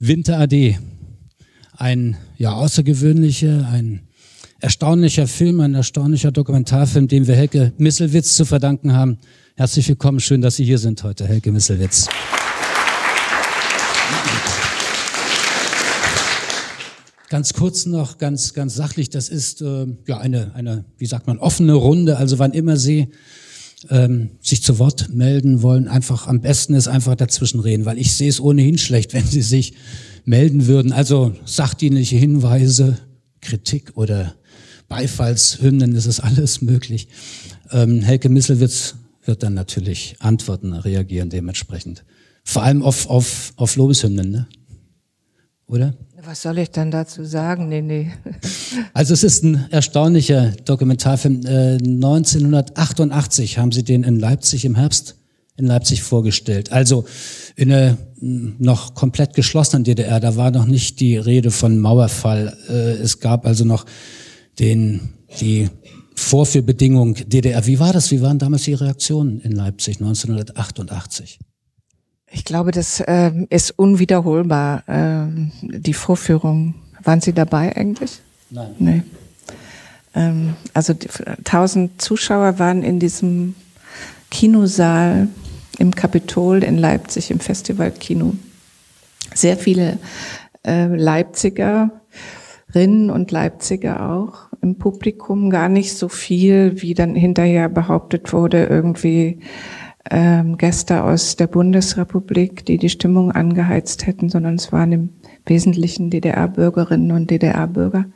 Winter AD. Ein ja außergewöhnlicher, ein erstaunlicher Film, ein erstaunlicher Dokumentarfilm, dem wir Helke Misselwitz zu verdanken haben. Herzlich willkommen, schön, dass Sie hier sind heute, Helke Misselwitz. Ganz kurz noch, ganz, ganz sachlich, das ist äh, ja eine, eine, wie sagt man, offene Runde. Also wann immer Sie ähm, sich zu Wort melden wollen, einfach am besten ist einfach dazwischen reden, weil ich sehe es ohnehin schlecht, wenn sie sich melden würden. Also sachdienliche Hinweise, Kritik oder Beifallshymnen, das ist alles möglich. Ähm, Helke Misselwitz wird dann natürlich antworten, reagieren dementsprechend. Vor allem auf, auf, auf Lobeshymnen, ne? oder? Was soll ich dann dazu sagen? Nee, nee. Also es ist ein erstaunlicher Dokumentarfilm. Äh, 1988 haben sie den in Leipzig im Herbst in Leipzig vorgestellt. Also in einer noch komplett geschlossenen DDR. Da war noch nicht die Rede von Mauerfall. Äh, es gab also noch den, die Vorführbedingung DDR. Wie war das? Wie waren damals die Reaktionen in Leipzig 1988? Ich glaube, das äh, ist unwiederholbar, äh, die Vorführung. Waren Sie dabei eigentlich? Nein. Nee. Ähm, also tausend Zuschauer waren in diesem Kinosaal im Kapitol in Leipzig, im Festivalkino. Sehr viele äh, Leipzigerinnen und Leipziger auch im Publikum, gar nicht so viel, wie dann hinterher behauptet wurde, irgendwie ähm, Gäste aus der Bundesrepublik, die die Stimmung angeheizt hätten, sondern es waren im Wesentlichen DDR-Bürgerinnen und DDR-Bürger,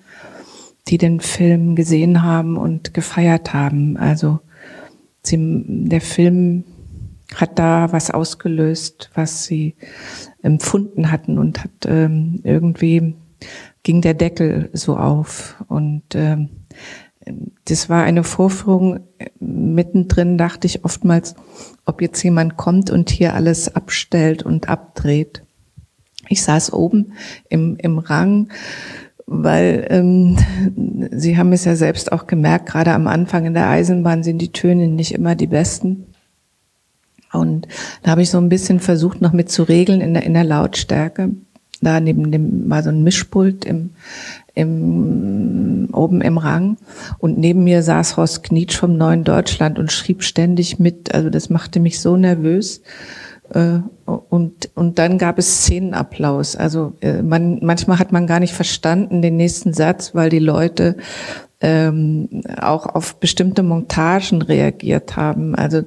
die den Film gesehen haben und gefeiert haben. Also sie, der Film hat da was ausgelöst, was sie empfunden hatten und hat ähm, irgendwie ging der Deckel so auf und ähm, das war eine Vorführung. Mittendrin dachte ich oftmals, ob jetzt jemand kommt und hier alles abstellt und abdreht. Ich saß oben im, im Rang, weil ähm, Sie haben es ja selbst auch gemerkt, gerade am Anfang in der Eisenbahn sind die Töne nicht immer die besten. Und da habe ich so ein bisschen versucht, noch mit zu regeln in der, in der Lautstärke. Da neben dem war so ein Mischpult im, im, oben im Rang. Und neben mir saß Horst Knietsch vom Neuen Deutschland und schrieb ständig mit. Also das machte mich so nervös. Äh, und, und dann gab es Szenenapplaus. Also äh, man, manchmal hat man gar nicht verstanden den nächsten Satz, weil die Leute ähm, auch auf bestimmte Montagen reagiert haben. Also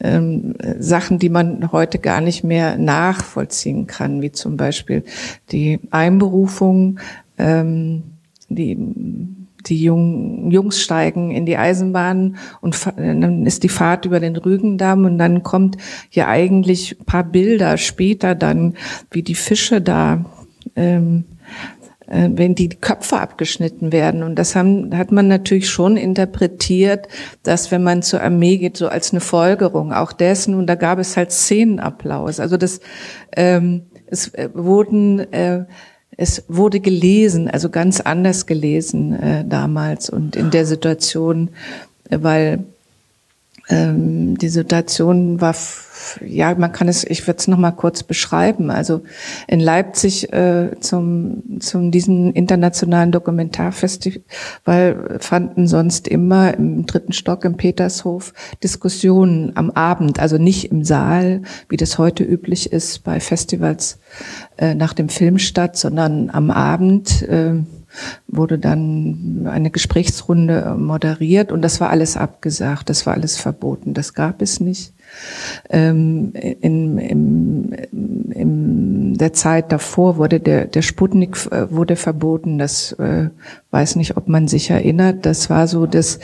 ähm, Sachen, die man heute gar nicht mehr nachvollziehen kann, wie zum Beispiel die Einberufung ähm, die die Jung, Jungs steigen in die Eisenbahn und dann ist die Fahrt über den Rügendamm und dann kommt ja eigentlich paar Bilder später dann, wie die Fische da, ähm, äh, wenn die Köpfe abgeschnitten werden. Und das haben, hat man natürlich schon interpretiert, dass wenn man zur Armee geht, so als eine Folgerung auch dessen. Und da gab es halt Szenenapplaus. Also das, ähm, es äh, wurden äh, es wurde gelesen, also ganz anders gelesen äh, damals und in der Situation, äh, weil ähm, die Situation war, ja, man kann es, ich würde es noch mal kurz beschreiben. Also in Leipzig äh, zum zum diesem internationalen Dokumentarfestival fanden sonst immer im dritten Stock im Petershof Diskussionen am Abend, also nicht im Saal, wie das heute üblich ist bei Festivals äh, nach dem Film statt, sondern am Abend. Äh, wurde dann eine Gesprächsrunde moderiert und das war alles abgesagt, das war alles verboten, das gab es nicht. Ähm, in, in, in der Zeit davor wurde der, der Sputnik äh, wurde verboten. Das äh, weiß nicht, ob man sich erinnert. Das war so das,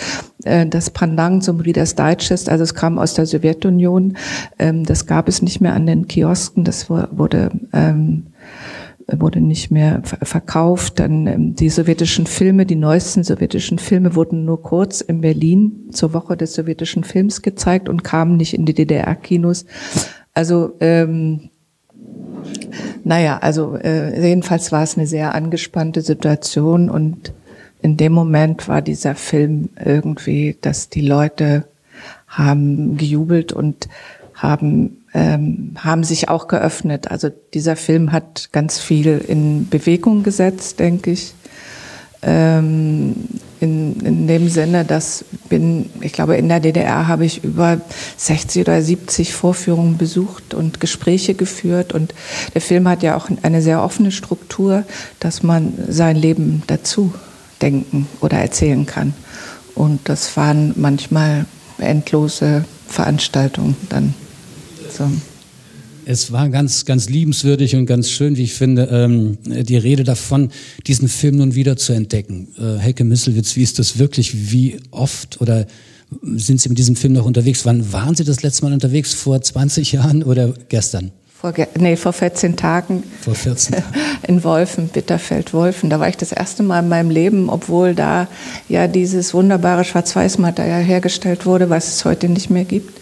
äh, das Pendant zum Reader's Digest. Also es kam aus der Sowjetunion. Ähm, das gab es nicht mehr an den Kiosken. Das wurde ähm, wurde nicht mehr verkauft. Dann ähm, die sowjetischen Filme, die neuesten sowjetischen Filme wurden nur kurz in Berlin zur Woche des sowjetischen Films gezeigt und kamen nicht in die DDR-Kinos. Also ähm, naja, also äh, jedenfalls war es eine sehr angespannte Situation und in dem Moment war dieser Film irgendwie, dass die Leute haben gejubelt und haben ähm, haben sich auch geöffnet. Also dieser Film hat ganz viel in Bewegung gesetzt, denke ich. Ähm, in, in dem Sinne, dass bin, ich glaube, in der DDR habe ich über 60 oder 70 Vorführungen besucht und Gespräche geführt. Und der Film hat ja auch eine sehr offene Struktur, dass man sein Leben dazu denken oder erzählen kann. Und das waren manchmal endlose Veranstaltungen dann. So. Es war ganz, ganz liebenswürdig und ganz schön, wie ich finde, ähm, die Rede davon, diesen Film nun wieder zu entdecken. Äh, Helke Misselwitz, wie ist das wirklich? Wie oft oder sind Sie mit diesem Film noch unterwegs? Wann waren Sie das letzte Mal unterwegs? Vor 20 Jahren oder gestern? Vor, nee, vor 14 Tagen. Vor 14 Tagen. In Wolfen, Bitterfeld-Wolfen. Da war ich das erste Mal in meinem Leben, obwohl da ja dieses wunderbare Schwarz-Weiß-Material hergestellt wurde, was es heute nicht mehr gibt.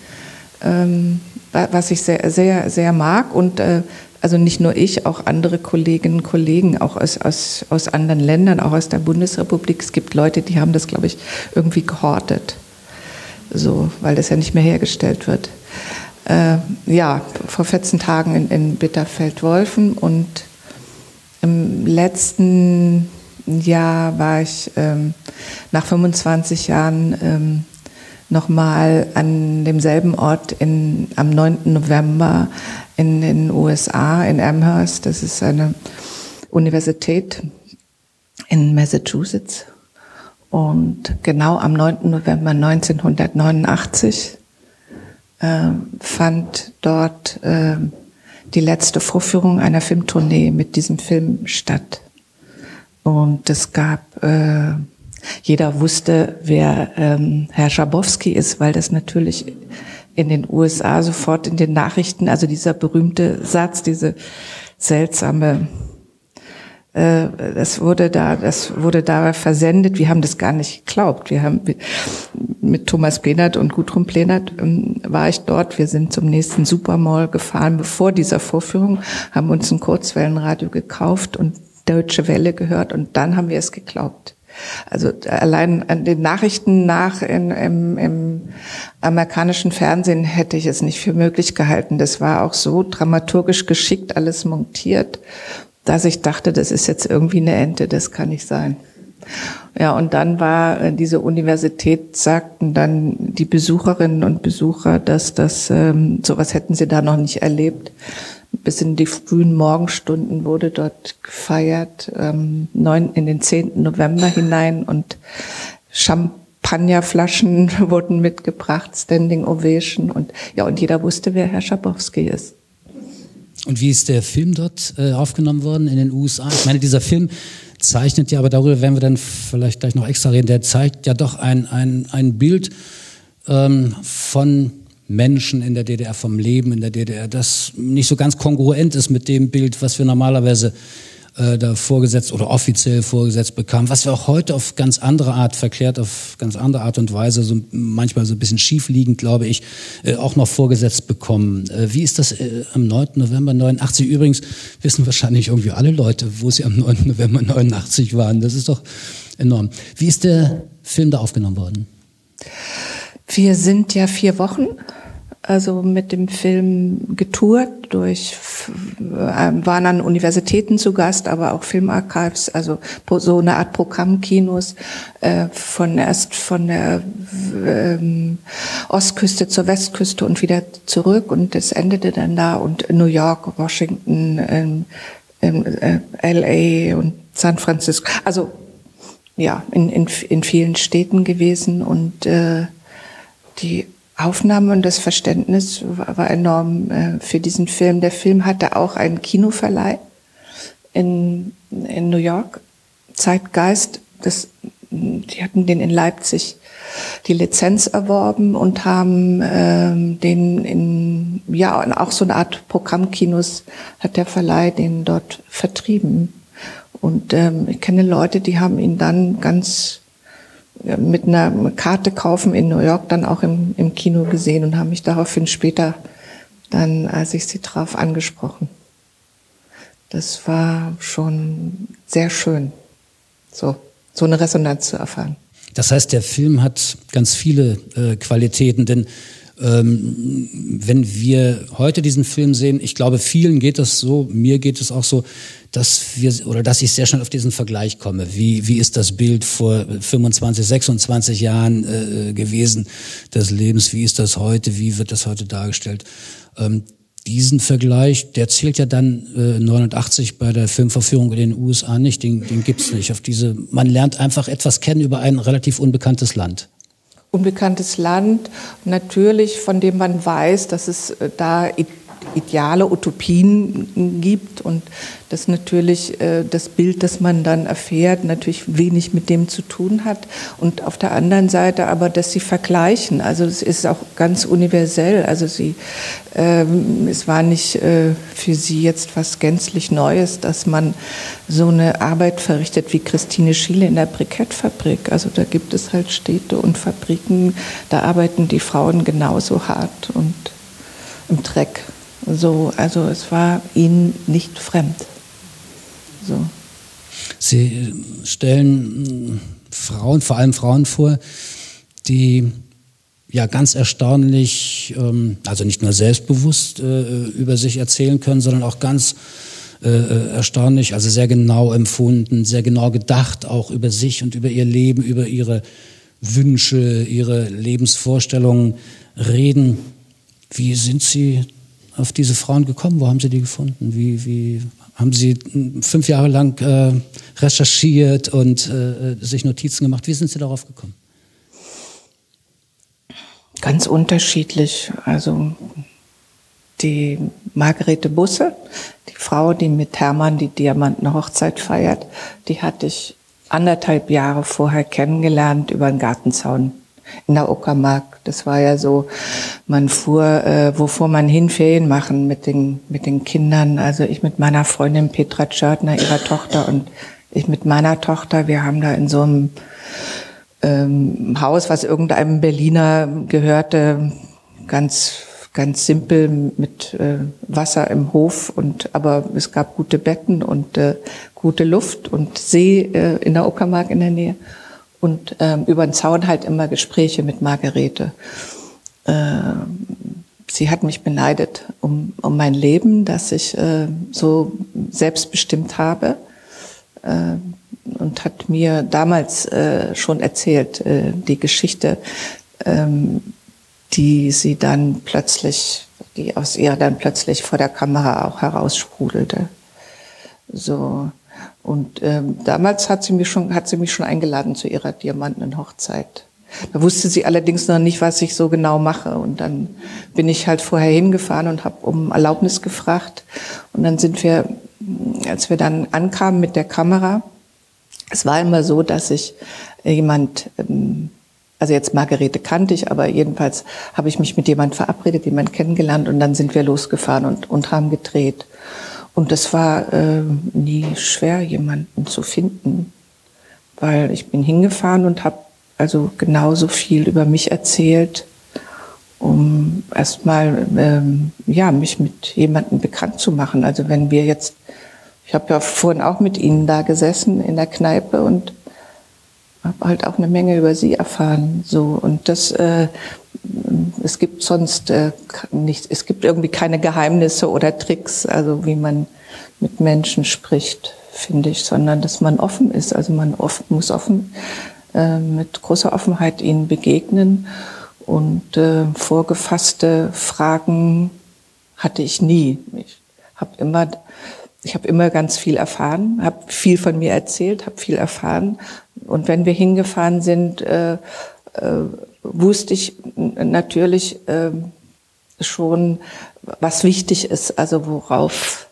Ähm, was ich sehr, sehr, sehr mag und äh, also nicht nur ich, auch andere Kolleginnen und Kollegen, auch aus, aus, aus anderen Ländern, auch aus der Bundesrepublik. Es gibt Leute, die haben das, glaube ich, irgendwie gehortet, so, weil das ja nicht mehr hergestellt wird. Äh, ja, vor 14 Tagen in, in Bitterfeld-Wolfen und im letzten Jahr war ich ähm, nach 25 Jahren ähm, nochmal an demselben Ort in, am 9. November in den USA, in Amherst. Das ist eine Universität in Massachusetts. Und genau am 9. November 1989 äh, fand dort äh, die letzte Vorführung einer Filmtournee mit diesem Film statt. Und es gab äh, jeder wusste, wer ähm, Herr Schabowski ist, weil das natürlich in den USA sofort in den Nachrichten, also dieser berühmte Satz, diese seltsame, äh, das wurde da, das wurde da versendet. Wir haben das gar nicht geglaubt. Wir haben mit Thomas Plenert und Gudrun Plenert ähm, war ich dort. Wir sind zum nächsten Supermall gefahren, bevor dieser Vorführung, haben uns ein Kurzwellenradio gekauft und Deutsche Welle gehört und dann haben wir es geglaubt. Also allein an den Nachrichten nach in, im, im amerikanischen Fernsehen hätte ich es nicht für möglich gehalten. Das war auch so dramaturgisch geschickt alles montiert, dass ich dachte, das ist jetzt irgendwie eine Ente, das kann nicht sein. Ja, und dann war äh, diese Universität, sagten dann die Besucherinnen und Besucher, dass das, ähm, sowas hätten sie da noch nicht erlebt bis in die frühen Morgenstunden wurde dort gefeiert, ähm, neun, in den 10. November hinein und Champagnerflaschen wurden mitgebracht, Standing Ovation und ja, und jeder wusste, wer Herr Schabowski ist. Und wie ist der Film dort äh, aufgenommen worden in den USA? Ich meine, dieser Film zeichnet ja, aber darüber werden wir dann vielleicht gleich noch extra reden, der zeigt ja doch ein, ein, ein Bild ähm, von Menschen in der DDR, vom Leben in der DDR, das nicht so ganz kongruent ist mit dem Bild, was wir normalerweise äh, da vorgesetzt oder offiziell vorgesetzt bekamen, was wir auch heute auf ganz andere Art verklärt, auf ganz andere Art und Weise, so manchmal so ein bisschen schiefliegend, glaube ich, äh, auch noch vorgesetzt bekommen. Äh, wie ist das äh, am 9. November 89? Übrigens wissen wahrscheinlich irgendwie alle Leute, wo sie am 9. November 89 waren. Das ist doch enorm. Wie ist der Film da aufgenommen worden? Wir sind ja vier Wochen also mit dem Film getourt durch, ähm, waren an Universitäten zu Gast, aber auch Filmarchives, also so eine Art Programmkinos, äh, von erst von der ähm, Ostküste zur Westküste und wieder zurück und das endete dann da und New York, Washington, äh, LA und San Francisco, also ja, in, in, in vielen Städten gewesen und äh, die Aufnahme und das Verständnis war enorm äh, für diesen Film. Der Film hatte auch einen Kinoverleih in, in New York, Zeitgeist. Das, die hatten den in Leipzig die Lizenz erworben und haben ähm, den in ja auch so eine Art Programmkinos hat der Verleih den dort vertrieben. Und ähm, ich kenne Leute, die haben ihn dann ganz mit einer Karte kaufen in New York dann auch im, im Kino gesehen und haben mich daraufhin später dann, als ich sie traf, angesprochen. Das war schon sehr schön, so, so eine Resonanz zu erfahren. Das heißt, der Film hat ganz viele äh, Qualitäten, denn ähm, wenn wir heute diesen Film sehen, ich glaube, vielen geht das so, mir geht es auch so, dass wir oder dass ich sehr schnell auf diesen Vergleich komme. Wie, wie ist das Bild vor 25, 26 Jahren äh, gewesen des Lebens? Wie ist das heute? Wie wird das heute dargestellt? Ähm, diesen Vergleich, der zählt ja dann äh, 89 bei der Filmverführung in den USA nicht, den, den gibt's nicht. Auf diese, man lernt einfach etwas kennen über ein relativ unbekanntes Land unbekanntes Land, natürlich, von dem man weiß, dass es äh, da ideale Utopien gibt und das natürlich äh, das Bild, das man dann erfährt, natürlich wenig mit dem zu tun hat. Und auf der anderen Seite aber, dass sie vergleichen. Also es ist auch ganz universell. Also sie, ähm, es war nicht äh, für sie jetzt was gänzlich Neues, dass man so eine Arbeit verrichtet wie Christine Schiele in der Brikettfabrik. Also da gibt es halt Städte und Fabriken, da arbeiten die Frauen genauso hart und im Dreck. So, also es war ihnen nicht fremd. So. Sie stellen Frauen, vor allem Frauen vor, die ja ganz erstaunlich, ähm, also nicht nur selbstbewusst äh, über sich erzählen können, sondern auch ganz äh, äh, erstaunlich, also sehr genau empfunden, sehr genau gedacht, auch über sich und über ihr Leben, über ihre Wünsche, ihre Lebensvorstellungen reden. Wie sind Sie auf diese Frauen gekommen? Wo haben Sie die gefunden? Wie, wie haben Sie fünf Jahre lang äh, recherchiert und äh, sich Notizen gemacht? Wie sind Sie darauf gekommen? Ganz unterschiedlich. Also die Margarete Busse, die Frau, die mit Hermann die Diamantenhochzeit feiert, die hatte ich anderthalb Jahre vorher kennengelernt über einen Gartenzaun in der Uckermark. Das war ja so, man fuhr, äh, wovor man hin Ferien machen mit den, mit den Kindern. Also ich mit meiner Freundin Petra Tschörtner, ihrer Tochter und ich mit meiner Tochter. Wir haben da in so einem ähm, Haus, was irgendeinem Berliner gehörte, ganz ganz simpel mit äh, Wasser im Hof und aber es gab gute Betten und äh, gute Luft und See äh, in der Uckermark in der Nähe und ähm, über den Zaun halt immer Gespräche mit Margarete. Ähm, sie hat mich beneidet um, um mein Leben, dass ich äh, so selbstbestimmt habe äh, und hat mir damals äh, schon erzählt, äh, die Geschichte, ähm, die sie dann plötzlich, die aus ihr dann plötzlich vor der Kamera auch heraussprudelte. So und ähm, damals hat sie mich schon, hat sie mich schon eingeladen zu ihrer diamantenen Hochzeit. Da wusste sie allerdings noch nicht, was ich so genau mache. Und dann bin ich halt vorher hingefahren und habe um Erlaubnis gefragt. Und dann sind wir, als wir dann ankamen mit der Kamera, es war immer so, dass ich jemand, ähm, also jetzt Margarete kannte ich, aber jedenfalls habe ich mich mit jemand verabredet, jemand kennengelernt und dann sind wir losgefahren und, und haben gedreht. Und es war äh, nie schwer, jemanden zu finden, weil ich bin hingefahren und habe also genauso viel über mich erzählt, um erstmal ähm, ja mich mit jemandem bekannt zu machen. Also wenn wir jetzt, ich habe ja vorhin auch mit Ihnen da gesessen in der Kneipe und habe halt auch eine Menge über Sie erfahren. So und das äh, es gibt sonst äh, nicht, es gibt irgendwie keine Geheimnisse oder Tricks, also wie man mit Menschen spricht, finde ich, sondern dass man offen ist. Also man offen, muss offen äh, mit großer Offenheit ihnen begegnen und äh, vorgefasste Fragen hatte ich nie. Ich habe immer ich habe immer ganz viel erfahren, habe viel von mir erzählt, habe viel erfahren. Und wenn wir hingefahren sind, äh, wusste ich natürlich äh, schon, was wichtig ist, also worauf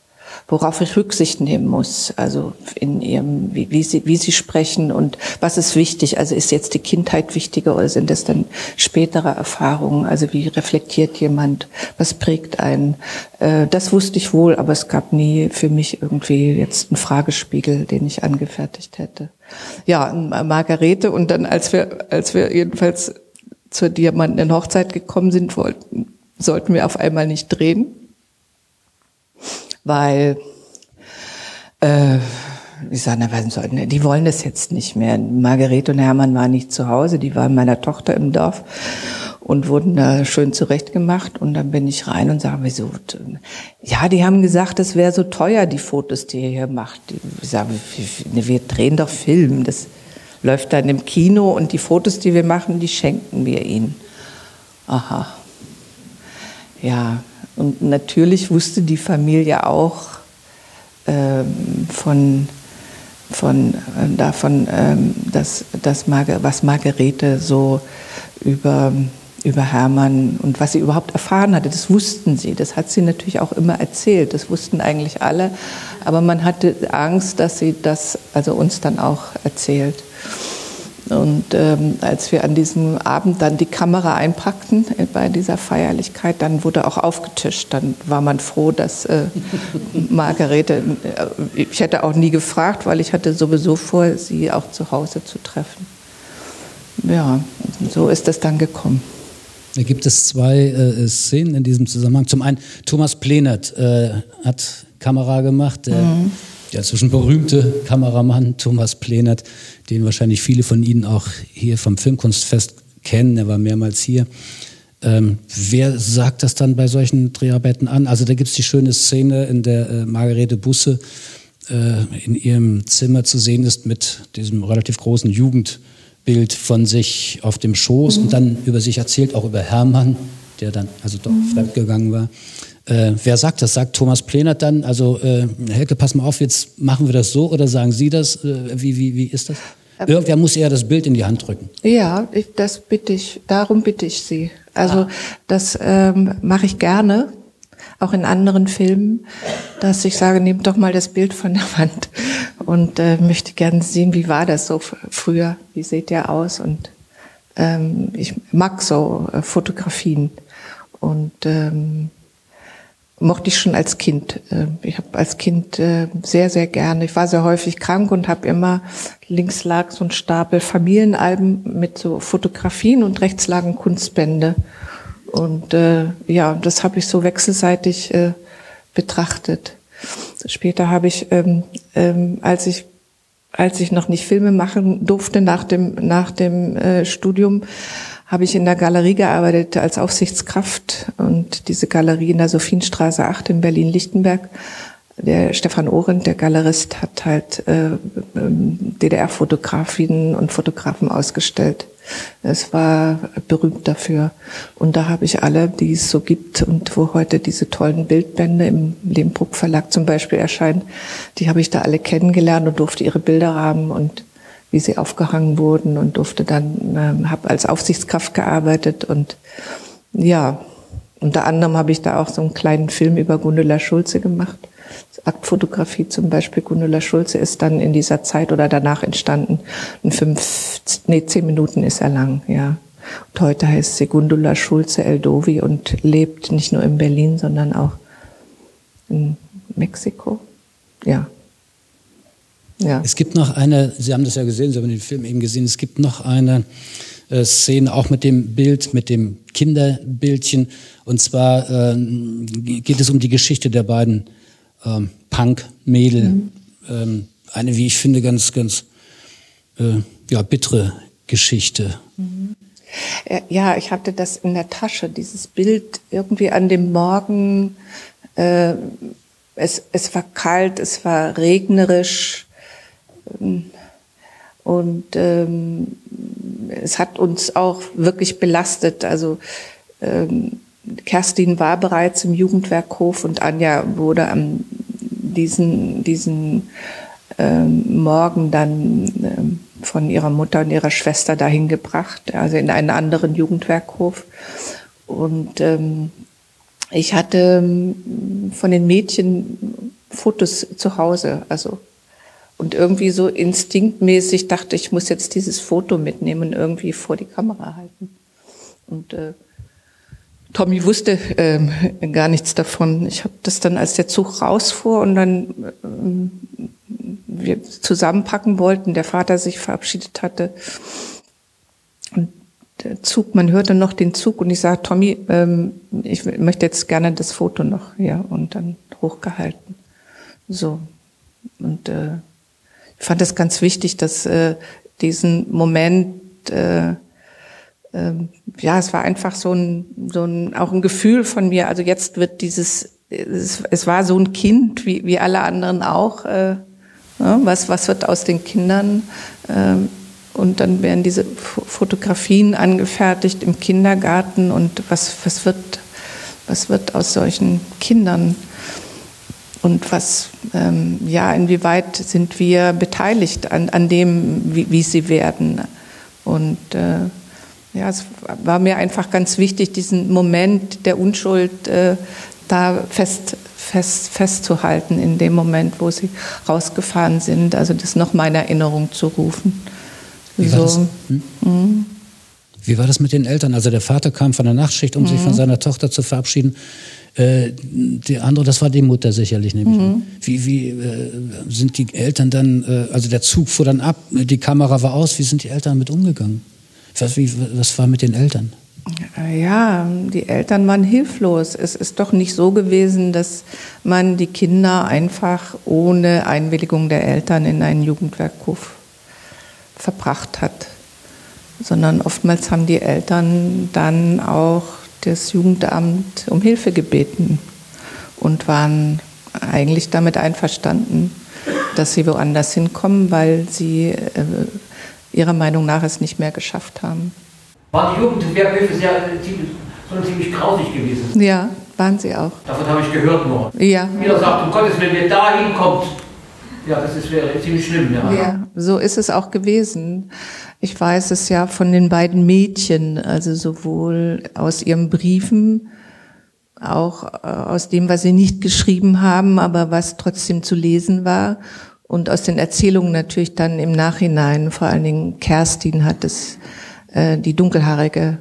worauf ich Rücksicht nehmen muss, also in ihrem, wie, wie, sie, wie sie sprechen und was ist wichtig. Also ist jetzt die Kindheit wichtiger oder sind es dann spätere Erfahrungen? Also wie reflektiert jemand? Was prägt einen? Äh, das wusste ich wohl, aber es gab nie für mich irgendwie jetzt einen Fragespiegel, den ich angefertigt hätte. Ja, Margarete und dann, als wir, als wir jedenfalls zur Diamanten Hochzeit gekommen sind, wollten, sollten wir auf einmal nicht drehen, weil äh, ich sage, na, sollten, die wollen das jetzt nicht mehr. Margarete und Hermann waren nicht zu Hause, die waren meiner Tochter im Dorf. und wurden da schön zurechtgemacht. Und dann bin ich rein und sage, wieso? Ja, die haben gesagt, das wäre so teuer, die Fotos, die ihr hier macht. Ich sage, wir drehen doch Film. Das läuft dann im Kino und die Fotos, die wir machen, die schenken wir ihnen. Aha. Ja, und natürlich wusste die Familie auch ähm, von, von, äh, davon, ähm, dass, dass Marge, was Margarete so über, über Hermann und was sie überhaupt erfahren hatte, das wussten sie. Das hat sie natürlich auch immer erzählt. Das wussten eigentlich alle. Aber man hatte Angst, dass sie das also uns dann auch erzählt. Und ähm, als wir an diesem Abend dann die Kamera einpackten äh, bei dieser Feierlichkeit, dann wurde auch aufgetischt. Dann war man froh, dass äh, Margarete, äh, ich hätte auch nie gefragt, weil ich hatte sowieso vor, sie auch zu Hause zu treffen. Ja, so ist es dann gekommen. Da gibt es zwei äh, Szenen in diesem Zusammenhang. Zum einen, Thomas Plenert äh, hat Kamera gemacht. Der mhm der inzwischen berühmte Kameramann Thomas Plenert, den wahrscheinlich viele von Ihnen auch hier vom Filmkunstfest kennen. Er war mehrmals hier. Ähm, wer sagt das dann bei solchen Dreharbeiten an? Also da gibt es die schöne Szene, in der äh, Margarete Busse äh, in ihrem Zimmer zu sehen ist mit diesem relativ großen Jugendbild von sich auf dem Schoß mhm. und dann über sich erzählt, auch über Hermann, der dann also doch mhm. fremdgegangen war. Äh, wer sagt das? Sagt Thomas Plenert dann, also äh, Helke, pass mal auf, jetzt machen wir das so oder sagen Sie das? Äh, wie, wie, wie ist das? Irgendwer muss eher das Bild in die Hand drücken. Ja, ich, das bitte ich, darum bitte ich Sie. Also ah. das ähm, mache ich gerne, auch in anderen Filmen, dass ich sage, nehmt doch mal das Bild von der Wand und äh, möchte gerne sehen, wie war das so früher, wie seht ihr aus und ähm, ich mag so äh, Fotografien und ähm, mochte ich schon als Kind. Äh, ich habe als Kind äh, sehr, sehr gerne, ich war sehr häufig krank und habe immer, links lag so ein Stapel Familienalben mit so Fotografien und rechts lagen Kunstbände. Und äh, ja, das habe ich so wechselseitig äh, betrachtet. Später habe ich, ähm, ähm, als ich als ich noch nicht Filme machen durfte nach dem nach dem äh, Studium, habe ich in der Galerie gearbeitet als Aufsichtskraft und diese Galerie in der Sophienstraße 8 in Berlin-Lichtenberg. Der Stefan Orendt, der Galerist, hat halt äh, ähm, DDR-Fotografien und Fotografen ausgestellt. Es war berühmt dafür. Und da habe ich alle, die es so gibt und wo heute diese tollen Bildbände im Lehmbruck Verlag zum Beispiel erscheinen, die habe ich da alle kennengelernt und durfte ihre Bilder haben und wie sie aufgehangen wurden und durfte dann, äh, habe als Aufsichtskraft gearbeitet und ja, unter anderem habe ich da auch so einen kleinen Film über Gundula Schulze gemacht. Aktfotografie zum Beispiel. Gundula Schulze ist dann in dieser Zeit oder danach entstanden. In fünf, nee, zehn Minuten ist er lang, ja. Und heute heißt sie Gundula Schulze Eldovi und lebt nicht nur in Berlin, sondern auch in Mexiko. Ja, ja. Es gibt noch eine, Sie haben das ja gesehen, Sie haben den Film eben gesehen, es gibt noch eine äh, Szene, auch mit dem Bild, mit dem Kinderbildchen. Und zwar äh, geht es um die Geschichte der beiden ähm, Punk-Mädel. Mhm. Ähm, eine, wie ich finde, ganz, ganz äh, ja, bittere Geschichte. Mhm. Äh, ja, ich hatte das in der Tasche, dieses Bild irgendwie an dem Morgen. Äh, es, es war kalt, es war regnerisch. Und ähm, es hat uns auch wirklich belastet. Also ähm, Kerstin war bereits im Jugendwerkhof und Anja wurde am diesen, diesen ähm, Morgen dann ähm, von ihrer Mutter und ihrer Schwester dahin gebracht, also in einen anderen Jugendwerkhof. Und ähm, ich hatte ähm, von den Mädchen Fotos zu Hause, also und irgendwie so instinktmäßig dachte ich, muss jetzt dieses Foto mitnehmen und irgendwie vor die Kamera halten. Und äh, Tommy wusste ähm, gar nichts davon. Ich habe das dann, als der Zug rausfuhr und dann ähm, wir zusammenpacken wollten, der Vater sich verabschiedet hatte. Und der Zug, man hörte noch den Zug und ich sage, Tommy, ähm, ich möchte jetzt gerne das Foto noch, ja, und dann hochgehalten. So. Und äh, ich fand es ganz wichtig, dass äh, diesen Moment äh, ähm, ja, es war einfach so ein, so ein, auch ein Gefühl von mir. Also jetzt wird dieses, es, es war so ein Kind, wie, wie alle anderen auch. Äh, ja, was, was wird aus den Kindern? Ähm, und dann werden diese Fotografien angefertigt im Kindergarten und was, was, wird, was wird aus solchen Kindern? Und was, ähm, ja, inwieweit sind wir beteiligt an, an dem, wie, wie sie werden? Und äh, ja, es war mir einfach ganz wichtig, diesen Moment der Unschuld äh, da fest, fest, festzuhalten in dem Moment, wo sie rausgefahren sind. Also das nochmal in Erinnerung zu rufen. Wie so. war das? Hm? Mhm. Wie war das mit den Eltern? Also der Vater kam von der Nachtschicht, um mhm. sich von seiner Tochter zu verabschieden. Äh, die andere, das war die Mutter sicherlich, nehme ich mhm. Wie, wie äh, sind die Eltern dann, äh, also der Zug fuhr dann ab, die Kamera war aus, wie sind die Eltern damit umgegangen? Was, wie, was war mit den Eltern? Ja, die Eltern waren hilflos. Es ist doch nicht so gewesen, dass man die Kinder einfach ohne Einwilligung der Eltern in einen Jugendwerkhof verbracht hat, sondern oftmals haben die Eltern dann auch das Jugendamt um Hilfe gebeten und waren eigentlich damit einverstanden, dass sie woanders hinkommen, weil sie äh, ihrer Meinung nach es nicht mehr geschafft haben. Waren die Jugendwerkhöfe sehr, schon ziemlich grausig gewesen? Ja, waren sie auch. Davon habe ich gehört nur. Ja. Jeder sagt, um Gottes Willen, wer da hinkommt, ja, das ist, wäre ziemlich schlimm. Ja. ja, so ist es auch gewesen. Ich weiß es ja von den beiden Mädchen, also sowohl aus ihren Briefen, auch äh, aus dem, was sie nicht geschrieben haben, aber was trotzdem zu lesen war. Und aus den Erzählungen natürlich dann im Nachhinein, vor allen Dingen Kerstin hat es, äh, die dunkelhaarige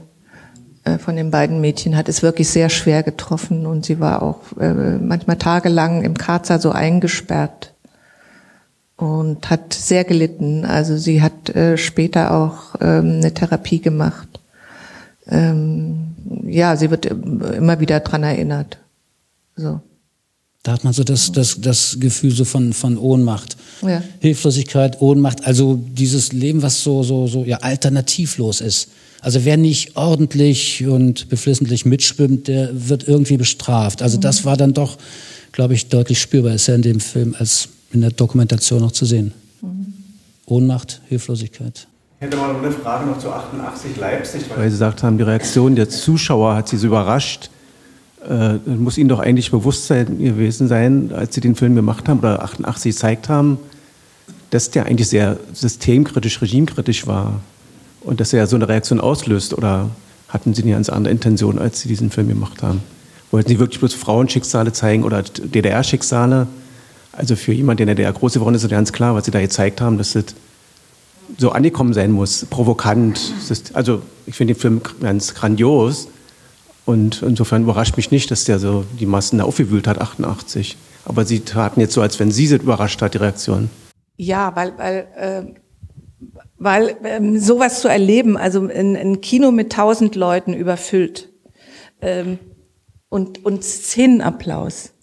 äh, von den beiden Mädchen hat es wirklich sehr schwer getroffen und sie war auch äh, manchmal tagelang im Karzer so eingesperrt und hat sehr gelitten. Also sie hat äh, später auch ähm, eine Therapie gemacht. Ähm, ja, sie wird immer wieder dran erinnert. So. Da hat man so das, das, das Gefühl so von, von Ohnmacht, ja. Hilflosigkeit, Ohnmacht, also dieses Leben, was so, so, so ja, alternativlos ist. Also wer nicht ordentlich und beflissentlich mitschwimmt, der wird irgendwie bestraft. Also das mhm. war dann doch, glaube ich, deutlich spürbar. Ist ja in dem Film als in der Dokumentation noch zu sehen. Mhm. Ohnmacht, Hilflosigkeit. Ich hätte mal eine Frage noch zu 88 Leipzig. Weil Sie gesagt haben, die Reaktion der Zuschauer hat Sie so überrascht. Äh, muss Ihnen doch eigentlich bewusst sein, gewesen sein, als Sie den Film gemacht haben oder 88 gezeigt haben, dass der eigentlich sehr systemkritisch, regimekritisch war und dass er so eine Reaktion auslöst. Oder hatten Sie eine ganz andere Intention, als Sie diesen Film gemacht haben? Wollten Sie wirklich bloß Frauenschicksale zeigen oder DDR-Schicksale? Also für jemanden, der in der groß geworden ist, ist ganz klar, was Sie da gezeigt haben, dass das so angekommen sein muss, provokant. also ich finde den Film ganz grandios und insofern überrascht mich nicht, dass der so die Massen da aufgewühlt hat, 88. Aber Sie taten jetzt so, als wenn Sie es überrascht hat, die Reaktion. Ja, weil, weil, äh, weil ähm, sowas zu erleben, also ein, ein Kino mit tausend Leuten überfüllt ähm, und, und Szenenapplaus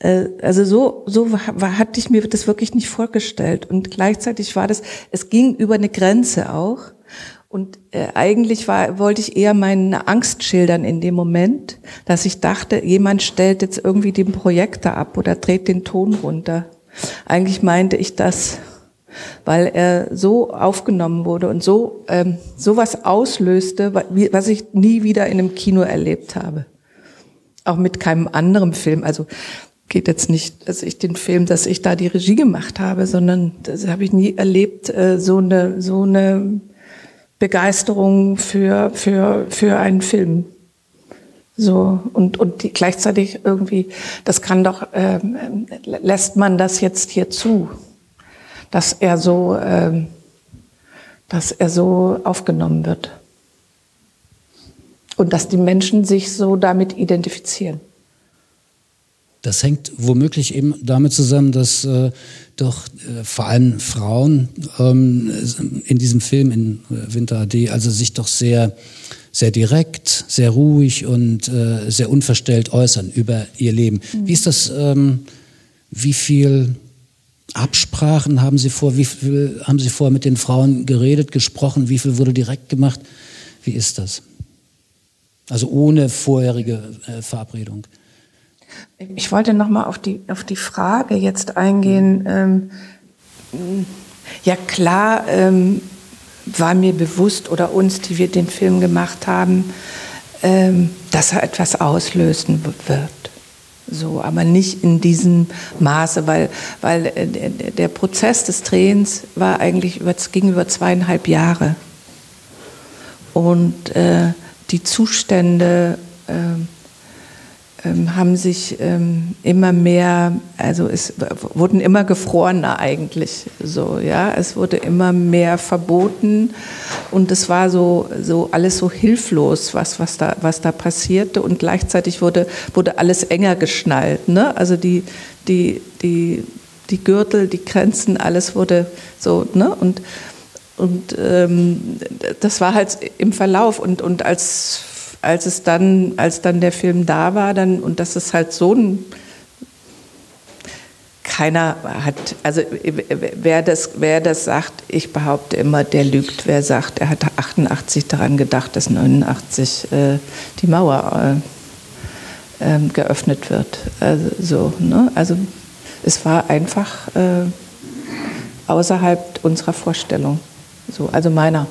also so, so war, hatte ich mir das wirklich nicht vorgestellt. Und gleichzeitig war das, es ging über eine Grenze auch. Und äh, eigentlich war, wollte ich eher meine Angst schildern in dem Moment, dass ich dachte, jemand stellt jetzt irgendwie den Projektor ab oder dreht den Ton runter. Eigentlich meinte ich das, weil er so aufgenommen wurde und so ähm, sowas auslöste, was ich nie wieder in einem Kino erlebt habe. Auch mit keinem anderen Film. Also geht jetzt nicht, dass ich den Film, dass ich da die Regie gemacht habe, sondern das habe ich nie erlebt, äh, so eine, so eine Begeisterung für, für, für einen Film. So, und, und die, gleichzeitig irgendwie, das kann doch, ähm, lässt man das jetzt hier zu, dass er so, ähm, dass er so aufgenommen wird. Und dass die Menschen sich so damit identifizieren. Das hängt womöglich eben damit zusammen, dass äh, doch äh, vor allem Frauen ähm, in diesem Film in äh, Winter AD also sich doch sehr sehr direkt, sehr ruhig und äh, sehr unverstellt äußern über ihr Leben. Mhm. Wie ist das? Ähm, wie viel Absprachen haben Sie vor? Wie viel haben Sie vor mit den Frauen geredet, gesprochen? Wie viel wurde direkt gemacht? Wie ist das? Also ohne vorherige äh, Verabredung. Ich wollte noch mal auf die auf die Frage jetzt eingehen. Ähm, ja klar ähm, war mir bewusst oder uns, die wir den Film gemacht haben, ähm, dass er etwas auslösen wird. So, aber nicht in diesem Maße, weil, weil äh, der Prozess des Drehens war eigentlich über, ging über zweieinhalb Jahre. Und äh, die Zustände äh, haben sich ähm, immer mehr, also es wurden immer gefrorener eigentlich so, ja. Es wurde immer mehr verboten und es war so, so alles so hilflos, was, was da, was da passierte und gleichzeitig wurde, wurde alles enger geschnallt, ne? Also die, die, die, die Gürtel, die Grenzen, alles wurde so, ne? Und, und ähm, das war halt im Verlauf und, und als als es dann, als dann der Film da war, dann, und das ist halt so ein, keiner hat, also wer das, wer das sagt, ich behaupte immer, der lügt. Wer sagt, er hat 88 daran gedacht, dass 89 äh, die Mauer äh, äh, geöffnet wird. Also, so, ne? also es war einfach äh, außerhalb unserer Vorstellung, so, also meiner.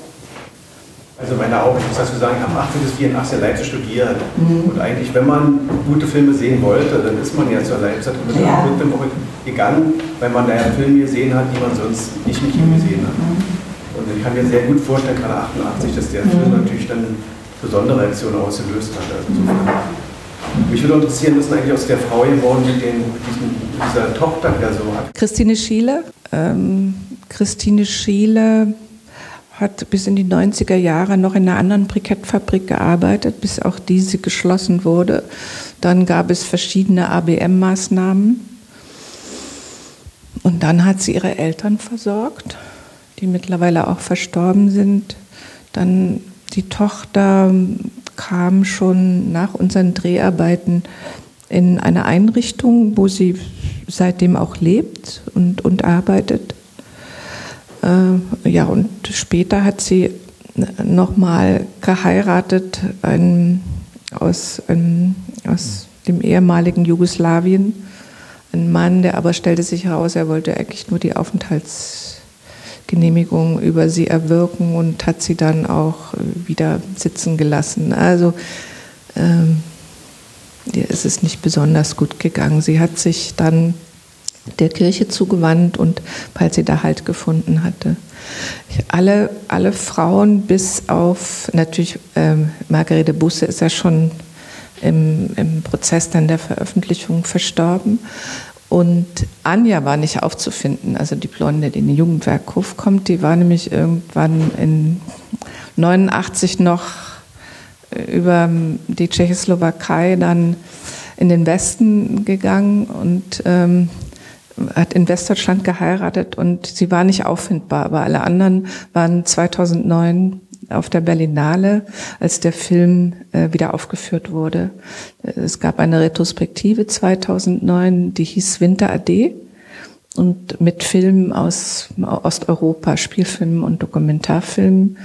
Also meine auch, ich muss dazu sagen, ich habe 18 bis 84 Leipzig studiert. Mhm. Und eigentlich, wenn man gute Filme sehen wollte, dann ist man ja zur Leipzig mit ja. einem Film gegangen, weil man da ja Filme gesehen hat, die man sonst nicht im Kino gesehen hat. Mhm. Und ich kann mir sehr gut vorstellen, gerade 88, dass der mhm. Film natürlich dann besondere Reaktionen ausgelöst hat. Also mich würde interessieren, was ist eigentlich aus der Frau geworden mit den, diesen, dieser Tochterperson? Christine Schiele. Ähm, Christine Schiele hat bis in die 90er Jahre noch in einer anderen Brikettfabrik gearbeitet, bis auch diese geschlossen wurde. Dann gab es verschiedene ABM-Maßnahmen. Und dann hat sie ihre Eltern versorgt, die mittlerweile auch verstorben sind. Dann die Tochter kam schon nach unseren Dreharbeiten in eine Einrichtung, wo sie seitdem auch lebt und, und arbeitet. Äh, ja, und später hat sie nochmal geheiratet ein, aus, ein, aus dem ehemaligen Jugoslawien. Ein Mann, der aber stellte sich heraus, er wollte eigentlich nur die Aufenthaltsgenehmigung über sie erwirken und hat sie dann auch wieder sitzen gelassen. Also ähm, ihr ist es nicht besonders gut gegangen. Sie hat sich dann der Kirche zugewandt und weil sie da Halt gefunden hatte. Alle, alle Frauen, bis auf natürlich ähm, Margarete Busse ist ja schon im, im Prozess dann der Veröffentlichung verstorben. Und Anja war nicht aufzufinden, also die Blonde, die in den Jugendwerkhof kommt, die war nämlich irgendwann in 89 noch äh, über die Tschechoslowakei dann in den Westen gegangen und ähm, hat in Westdeutschland geheiratet und sie war nicht auffindbar, aber alle anderen waren 2009 auf der Berlinale, als der Film äh, wieder aufgeführt wurde. Es gab eine Retrospektive 2009, die hieß Winter AD und mit Filmen aus Osteuropa, Spielfilmen und Dokumentarfilmen,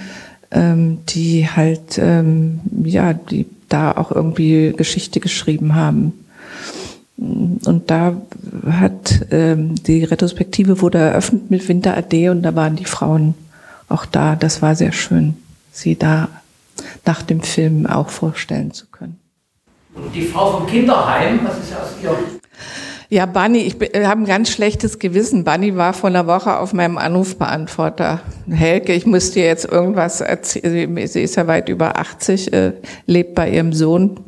ähm, die halt, ähm, ja, die da auch irgendwie Geschichte geschrieben haben. Und da hat ähm, die Retrospektive wurde eröffnet mit Winter AD und da waren die Frauen auch da. Das war sehr schön, sie da nach dem Film auch vorstellen zu können. Und die Frau vom Kinderheim, was ist aus ihr? Ja, Bunny, ich habe ein ganz schlechtes Gewissen. Bunny war vor einer Woche auf meinem Anrufbeantworter. Helke, ich muss dir jetzt irgendwas erzählen. Sie ist ja weit über 80, äh, lebt bei ihrem Sohn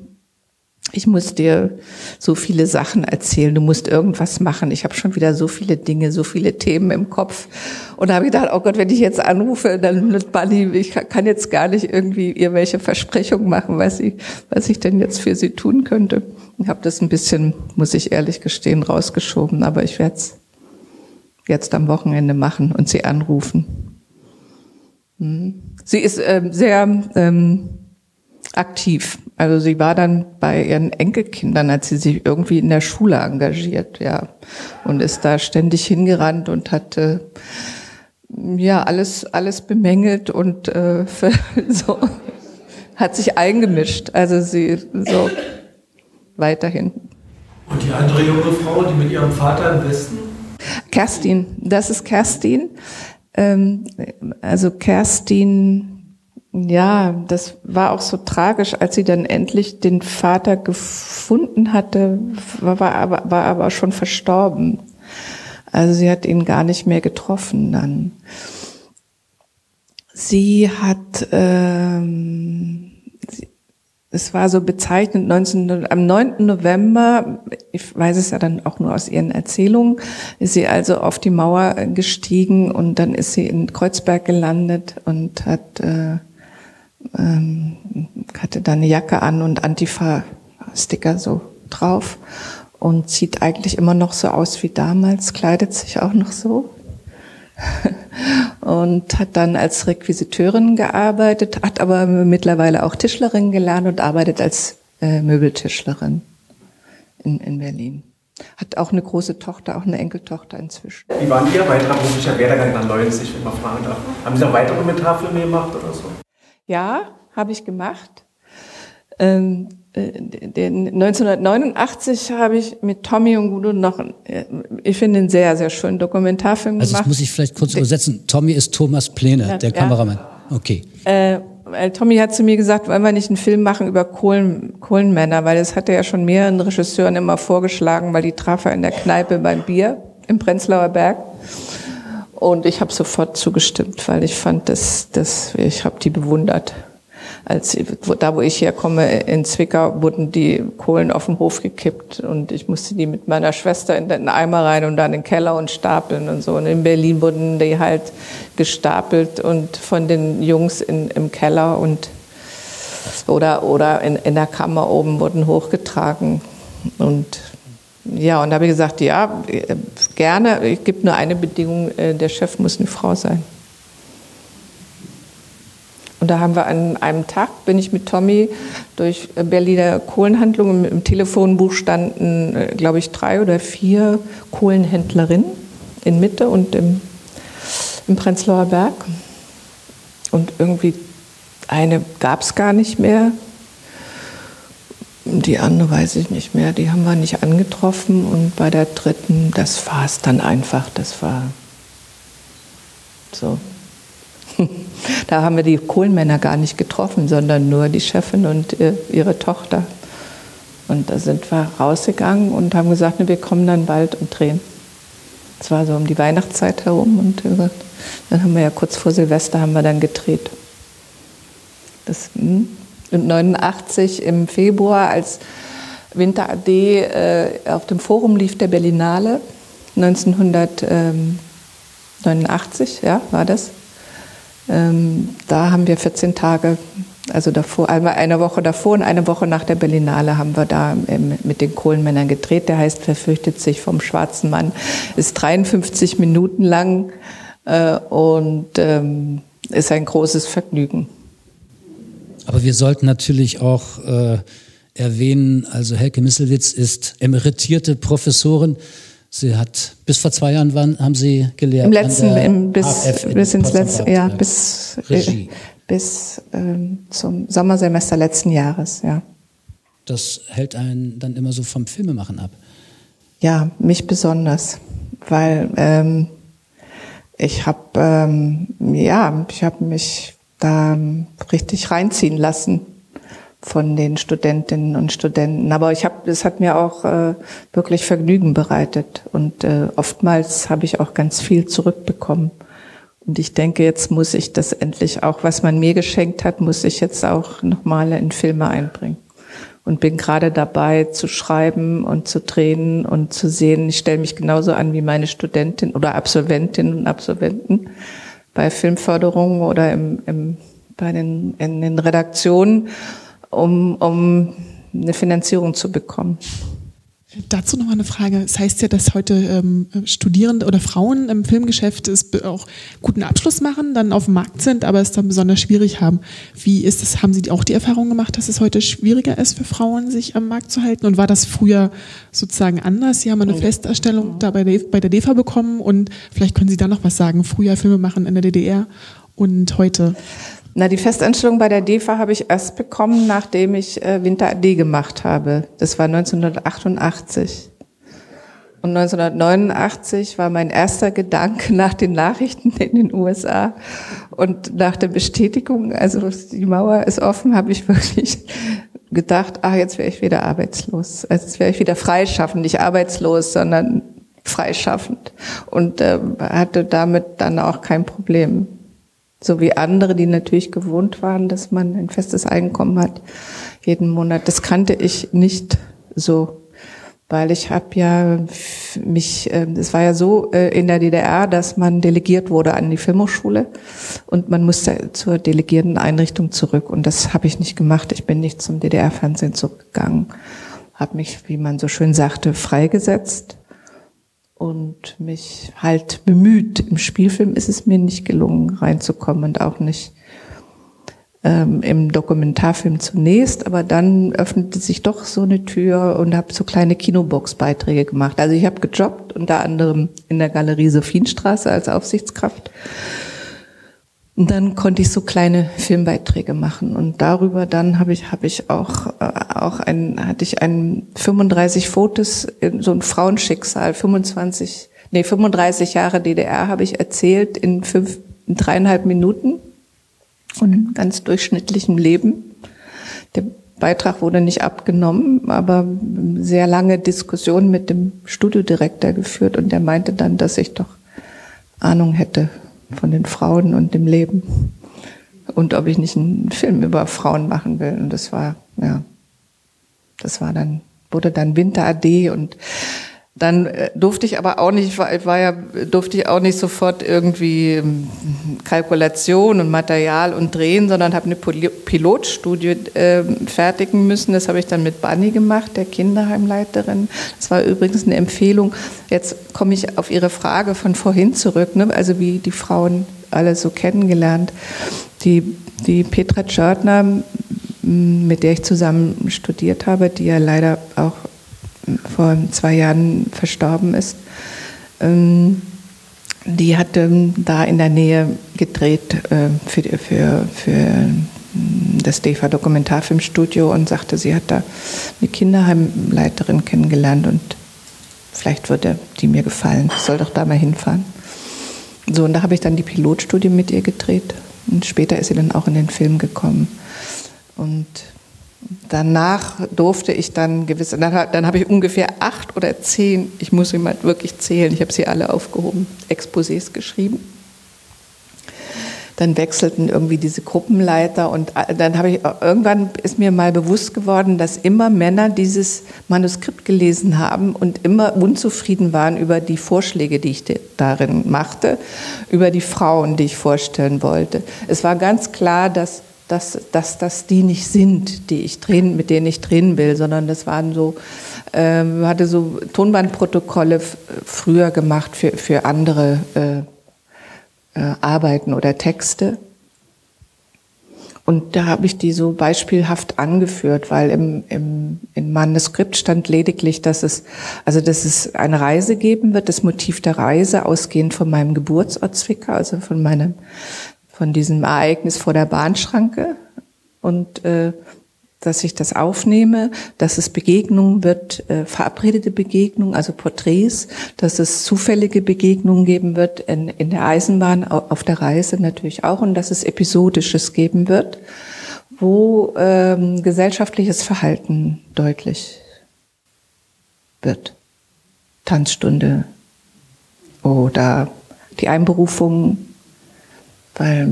ich muss dir so viele Sachen erzählen, du musst irgendwas machen. Ich habe schon wieder so viele Dinge, so viele Themen im Kopf. Und da habe ich gedacht, oh Gott, wenn ich jetzt anrufe, dann wird Bunny, ich kann jetzt gar nicht irgendwie irgendwelche Versprechungen machen, was ich, was ich denn jetzt für sie tun könnte. Ich habe das ein bisschen, muss ich ehrlich gestehen, rausgeschoben, aber ich werde es jetzt am Wochenende machen und sie anrufen. Hm. Sie ist äh, sehr ähm, aktiv. Also sie war dann bei ihren Enkelkindern, als sie sich irgendwie in der Schule engagiert, ja, und ist da ständig hingerannt und hat äh, ja alles alles bemängelt und äh, so. hat sich eingemischt. Also sie so weiterhin. Und die andere junge Frau, die mit ihrem Vater im Westen? Kerstin, das ist Kerstin. Ähm, also Kerstin, ja, das war auch so tragisch, als sie dann endlich den Vater gefunden hatte, war, war, aber, war aber schon verstorben. Also sie hat ihn gar nicht mehr getroffen dann. Sie hat, ähm, sie, es war so bezeichnend, 19, am 9. November, ich weiß es ja dann auch nur aus ihren Erzählungen, ist sie also auf die Mauer gestiegen und dann ist sie in Kreuzberg gelandet und hat, äh, ähm, hatte da eine Jacke an und Antifa-Sticker so drauf und sieht eigentlich immer noch so aus wie damals, kleidet sich auch noch so. und hat dann als Requisiteurin gearbeitet, hat aber mittlerweile auch Tischlerin gelernt und arbeitet als äh, Möbeltischlerin in, in Berlin. Hat auch eine große Tochter, auch eine Enkeltochter inzwischen. Wie war Ihr weiterer beruflicher Werdegang nach 90, wenn man fragen darf? Haben Sie noch weitere Dokumentarfilme gemacht oder so? Ja, habe ich gemacht. Ähm, den 1989 habe ich mit Tommy und Gudo noch, äh, ich finde, einen sehr, sehr schönen Dokumentarfilm also gemacht. Also das muss ich vielleicht kurz übersetzen. Tommy ist Thomas Pläne, ja, der Kameramann. Okay. Äh, Tommy hat zu mir gesagt, wollen wir nicht einen Film machen über Kohlen, Kohlenmänner, weil das hat er ja schon mehreren Regisseuren immer vorgeschlagen, weil die traf er in der Kneipe beim Bier im Prenzlauer Berg. Und ich habe sofort zugestimmt, weil ich fand, dass, dass ich habe die bewundert als da, wo ich herkomme, in Zwickau, wurden die Kohlen auf dem Hof gekippt und ich musste die mit meiner Schwester in den Eimer rein und dann in den Keller und stapeln und so. Und in Berlin wurden die halt gestapelt und von den Jungs in, im Keller und oder, oder in, in der Kammer oben wurden hochgetragen. Und ja, und da habe ich gesagt, ja, gerne, es gibt nur eine Bedingung, äh, der Chef muss eine Frau sein. Und da haben wir an einem Tag, bin ich mit Tommy durch Berliner Kohlenhandlungen. Im Telefonbuch standen, äh, glaube ich, drei oder vier Kohlenhändlerinnen in Mitte und im, im Prenzlauer Berg. Und irgendwie eine gab es gar nicht mehr. Die andere weiß ich nicht mehr, die haben wir nicht angetroffen. Und bei der dritten, das war es dann einfach, das war so. Da haben wir die Kohlenmänner gar nicht getroffen, sondern nur die Chefin und äh, ihre Tochter. Und da sind wir rausgegangen und haben gesagt, wir kommen dann bald und drehen. Es war so um die Weihnachtszeit herum und dann haben wir ja kurz vor Silvester haben wir dann gedreht. Das, hm. Und 89 im Februar, als Winter AD äh, auf dem Forum lief der Berlinale, 1989, ja, war das. Ähm, da haben wir 14 Tage, also davor, einmal eine Woche davor und eine Woche nach der Berlinale haben wir da ähm, mit den Kohlenmännern gedreht. Der heißt Verfürchtet sich vom schwarzen Mann. Ist 53 Minuten lang äh, und ähm, ist ein großes Vergnügen. Aber wir sollten natürlich auch äh, erwähnen, also Helke Misselwitz ist emeritierte Professorin Sie hat bis vor zwei Jahren waren, haben Sie gelehrt. Im letzten, im, bis, in bis ins letzte, ja, bis, Regie. bis ähm, zum Sommersemester letzten Jahres, ja. Das hält einen dann immer so vom Filmemachen ab. Ja, mich besonders, weil ähm, ich habe ähm, ja, ich habe mich da richtig reinziehen lassen von den Studentinnen und Studenten. Aber ich habe, es hat mir auch äh, wirklich Vergnügen bereitet und äh, oftmals habe ich auch ganz viel zurückbekommen. Und ich denke, jetzt muss ich das endlich auch, was man mir geschenkt hat, muss ich jetzt auch nochmal in Filme einbringen. Und bin gerade dabei zu schreiben und zu drehen und zu sehen, ich stelle mich genauso an wie meine Studentin oder Absolventinnen und Absolventen bei Filmförderungen oder im, im, bei den, in den Redaktionen um, um eine Finanzierung zu bekommen. Dazu noch mal eine Frage. Es das heißt ja, dass heute ähm, Studierende oder Frauen im Filmgeschäft es auch guten Abschluss machen, dann auf dem Markt sind, aber es dann besonders schwierig haben. Wie ist es? Haben Sie auch die Erfahrung gemacht, dass es heute schwieriger ist für Frauen, sich am Markt zu halten? Und war das früher sozusagen anders? Sie haben eine Festerstellung da bei der, bei der DEFA bekommen und vielleicht können Sie da noch was sagen. Früher Filme machen in der DDR und heute. Na, die Festanstellung bei der DEFA habe ich erst bekommen, nachdem ich äh, Winter AD gemacht habe. Das war 1988. Und 1989 war mein erster Gedanke nach den Nachrichten in den USA und nach der Bestätigung, also die Mauer ist offen, habe ich wirklich gedacht, ah, jetzt wäre ich wieder arbeitslos. Also jetzt wäre ich wieder freischaffend, nicht arbeitslos, sondern freischaffend. Und äh, hatte damit dann auch kein Problem. So wie andere, die natürlich gewohnt waren, dass man ein festes Einkommen hat jeden Monat. Das kannte ich nicht so weil ich habe ja mich, äh, es war ja so äh, in der DDR, dass man delegiert wurde an die Filmhochschule und man musste zur delegierten Einrichtung zurück und das habe ich nicht gemacht. Ich bin nicht zum DDR-Fernsehen zurückgegangen, habe mich, wie man so schön sagte, freigesetzt und mich halt bemüht. Im Spielfilm ist es mir nicht gelungen, reinzukommen und auch nicht ähm, im Dokumentarfilm zunächst, aber dann öffnete sich doch so eine Tür und habe so kleine Kinobox-Beiträge gemacht. Also ich habe gejobbt, unter anderem in der Galerie Sophienstraße als Aufsichtskraft. Und dann konnte ich so kleine Filmbeiträge machen und darüber dann habe ich habe ich auch äh, auch ein hatte ich ein 35 Fotos so ein Frauenschicksal 25 nee 35 Jahre DDR habe ich erzählt in fünf in dreieinhalb Minuten von ganz durchschnittlichem Leben. Der Beitrag wurde nicht abgenommen, aber sehr lange Diskussion mit dem Studiodirektor geführt und der meinte dann, dass ich doch Ahnung hätte von den Frauen und dem Leben und ob ich nicht einen Film über Frauen machen will. Und das war, ja, das war dann, wurde dann Winter AD und dann äh, durfte ich aber auch nicht, war, war ja, durfte ich auch nicht sofort irgendwie ähm, Kalkulation und Material und drehen, sondern habe eine Pilotstudie äh, fertigen müssen. Das habe ich dann mit Bunny gemacht, der Kinderheimleiterin. Das war übrigens eine Empfehlung. Jetzt komme ich auf Ihre Frage von vorhin zurück, ne? also wie die Frauen alle so kennengelernt. Die, die Petra Tschörtner, mit der ich zusammen studiert habe, die ja leider auch vor zwei Jahren verstorben ist, ähm, die hat da in der Nähe gedreht äh, für, für, für das DEFA Dokumentarfilmstudio und sagte, sie hat da eine Kinderheimleiterin kennengelernt und vielleicht würde die mir gefallen. Ich soll doch da mal hinfahren. So, und da habe ich dann die Pilotstudie mit ihr gedreht und später ist sie dann auch in den Film gekommen. Und danach durfte ich dann gewisse, dann, dann habe ich ungefähr acht oder zehn, ich muss sie mal wirklich zählen, ich habe sie alle aufgehoben, Exposés geschrieben. Dann wechselten irgendwie diese Gruppenleiter und äh, dann habe ich irgendwann ist mir mal bewusst geworden, dass immer Männer dieses Manuskript gelesen haben und immer unzufrieden waren über die Vorschläge, die ich darin machte, über die Frauen, die ich vorstellen wollte. Es war ganz klar, dass dass, dass das die nicht sind, die ich drehen, mit denen ich drehen will, sondern das waren so, äh, hatte so Tonbandprotokolle früher gemacht für, für andere äh, äh, Arbeiten oder Texte. Und da habe ich die so beispielhaft angeführt, weil im, im, im Manuskript stand lediglich, dass es, also dass es eine Reise geben wird, das Motiv der Reise ausgehend von meinem Geburtsort Zwickau, also von meinem von diesem Ereignis vor der Bahnschranke und äh, dass ich das aufnehme, dass es Begegnungen wird, äh, verabredete Begegnungen, also Porträts, dass es zufällige Begegnungen geben wird in, in der Eisenbahn, auf der Reise natürlich auch und dass es Episodisches geben wird, wo ähm, gesellschaftliches Verhalten deutlich wird. Tanzstunde oder die Einberufung weil,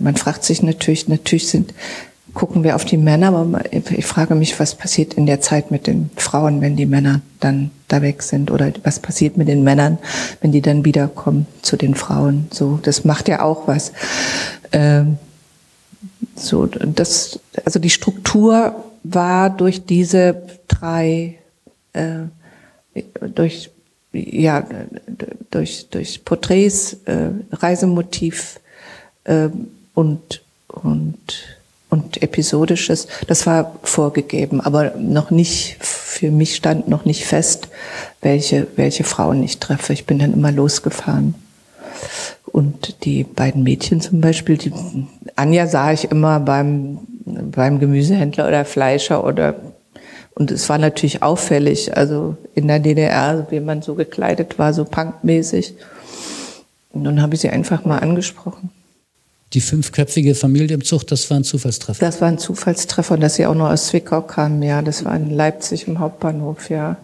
man fragt sich natürlich, natürlich sind, gucken wir auf die Männer, aber ich frage mich, was passiert in der Zeit mit den Frauen, wenn die Männer dann da weg sind oder was passiert mit den Männern, wenn die dann wiederkommen zu den Frauen. So, das macht ja auch was. Ähm, so, das, also die Struktur war durch diese drei, äh, durch ja, durch durch Porträts, äh, Reisemotiv, und, und, und episodisches, das war vorgegeben, aber noch nicht, für mich stand noch nicht fest, welche, welche Frauen ich treffe. Ich bin dann immer losgefahren. Und die beiden Mädchen zum Beispiel, die, Anja sah ich immer beim, beim Gemüsehändler oder Fleischer oder und es war natürlich auffällig, also in der DDR, wie man so gekleidet war, so punkmäßig. Und dann habe ich sie einfach mal angesprochen. Die fünfköpfige Familie im Zug, das war ein Zufallstreffer? Das war ein Zufallstreffer, dass sie auch noch aus Zwickau kamen, ja. Das war in Leipzig im Hauptbahnhof, ja.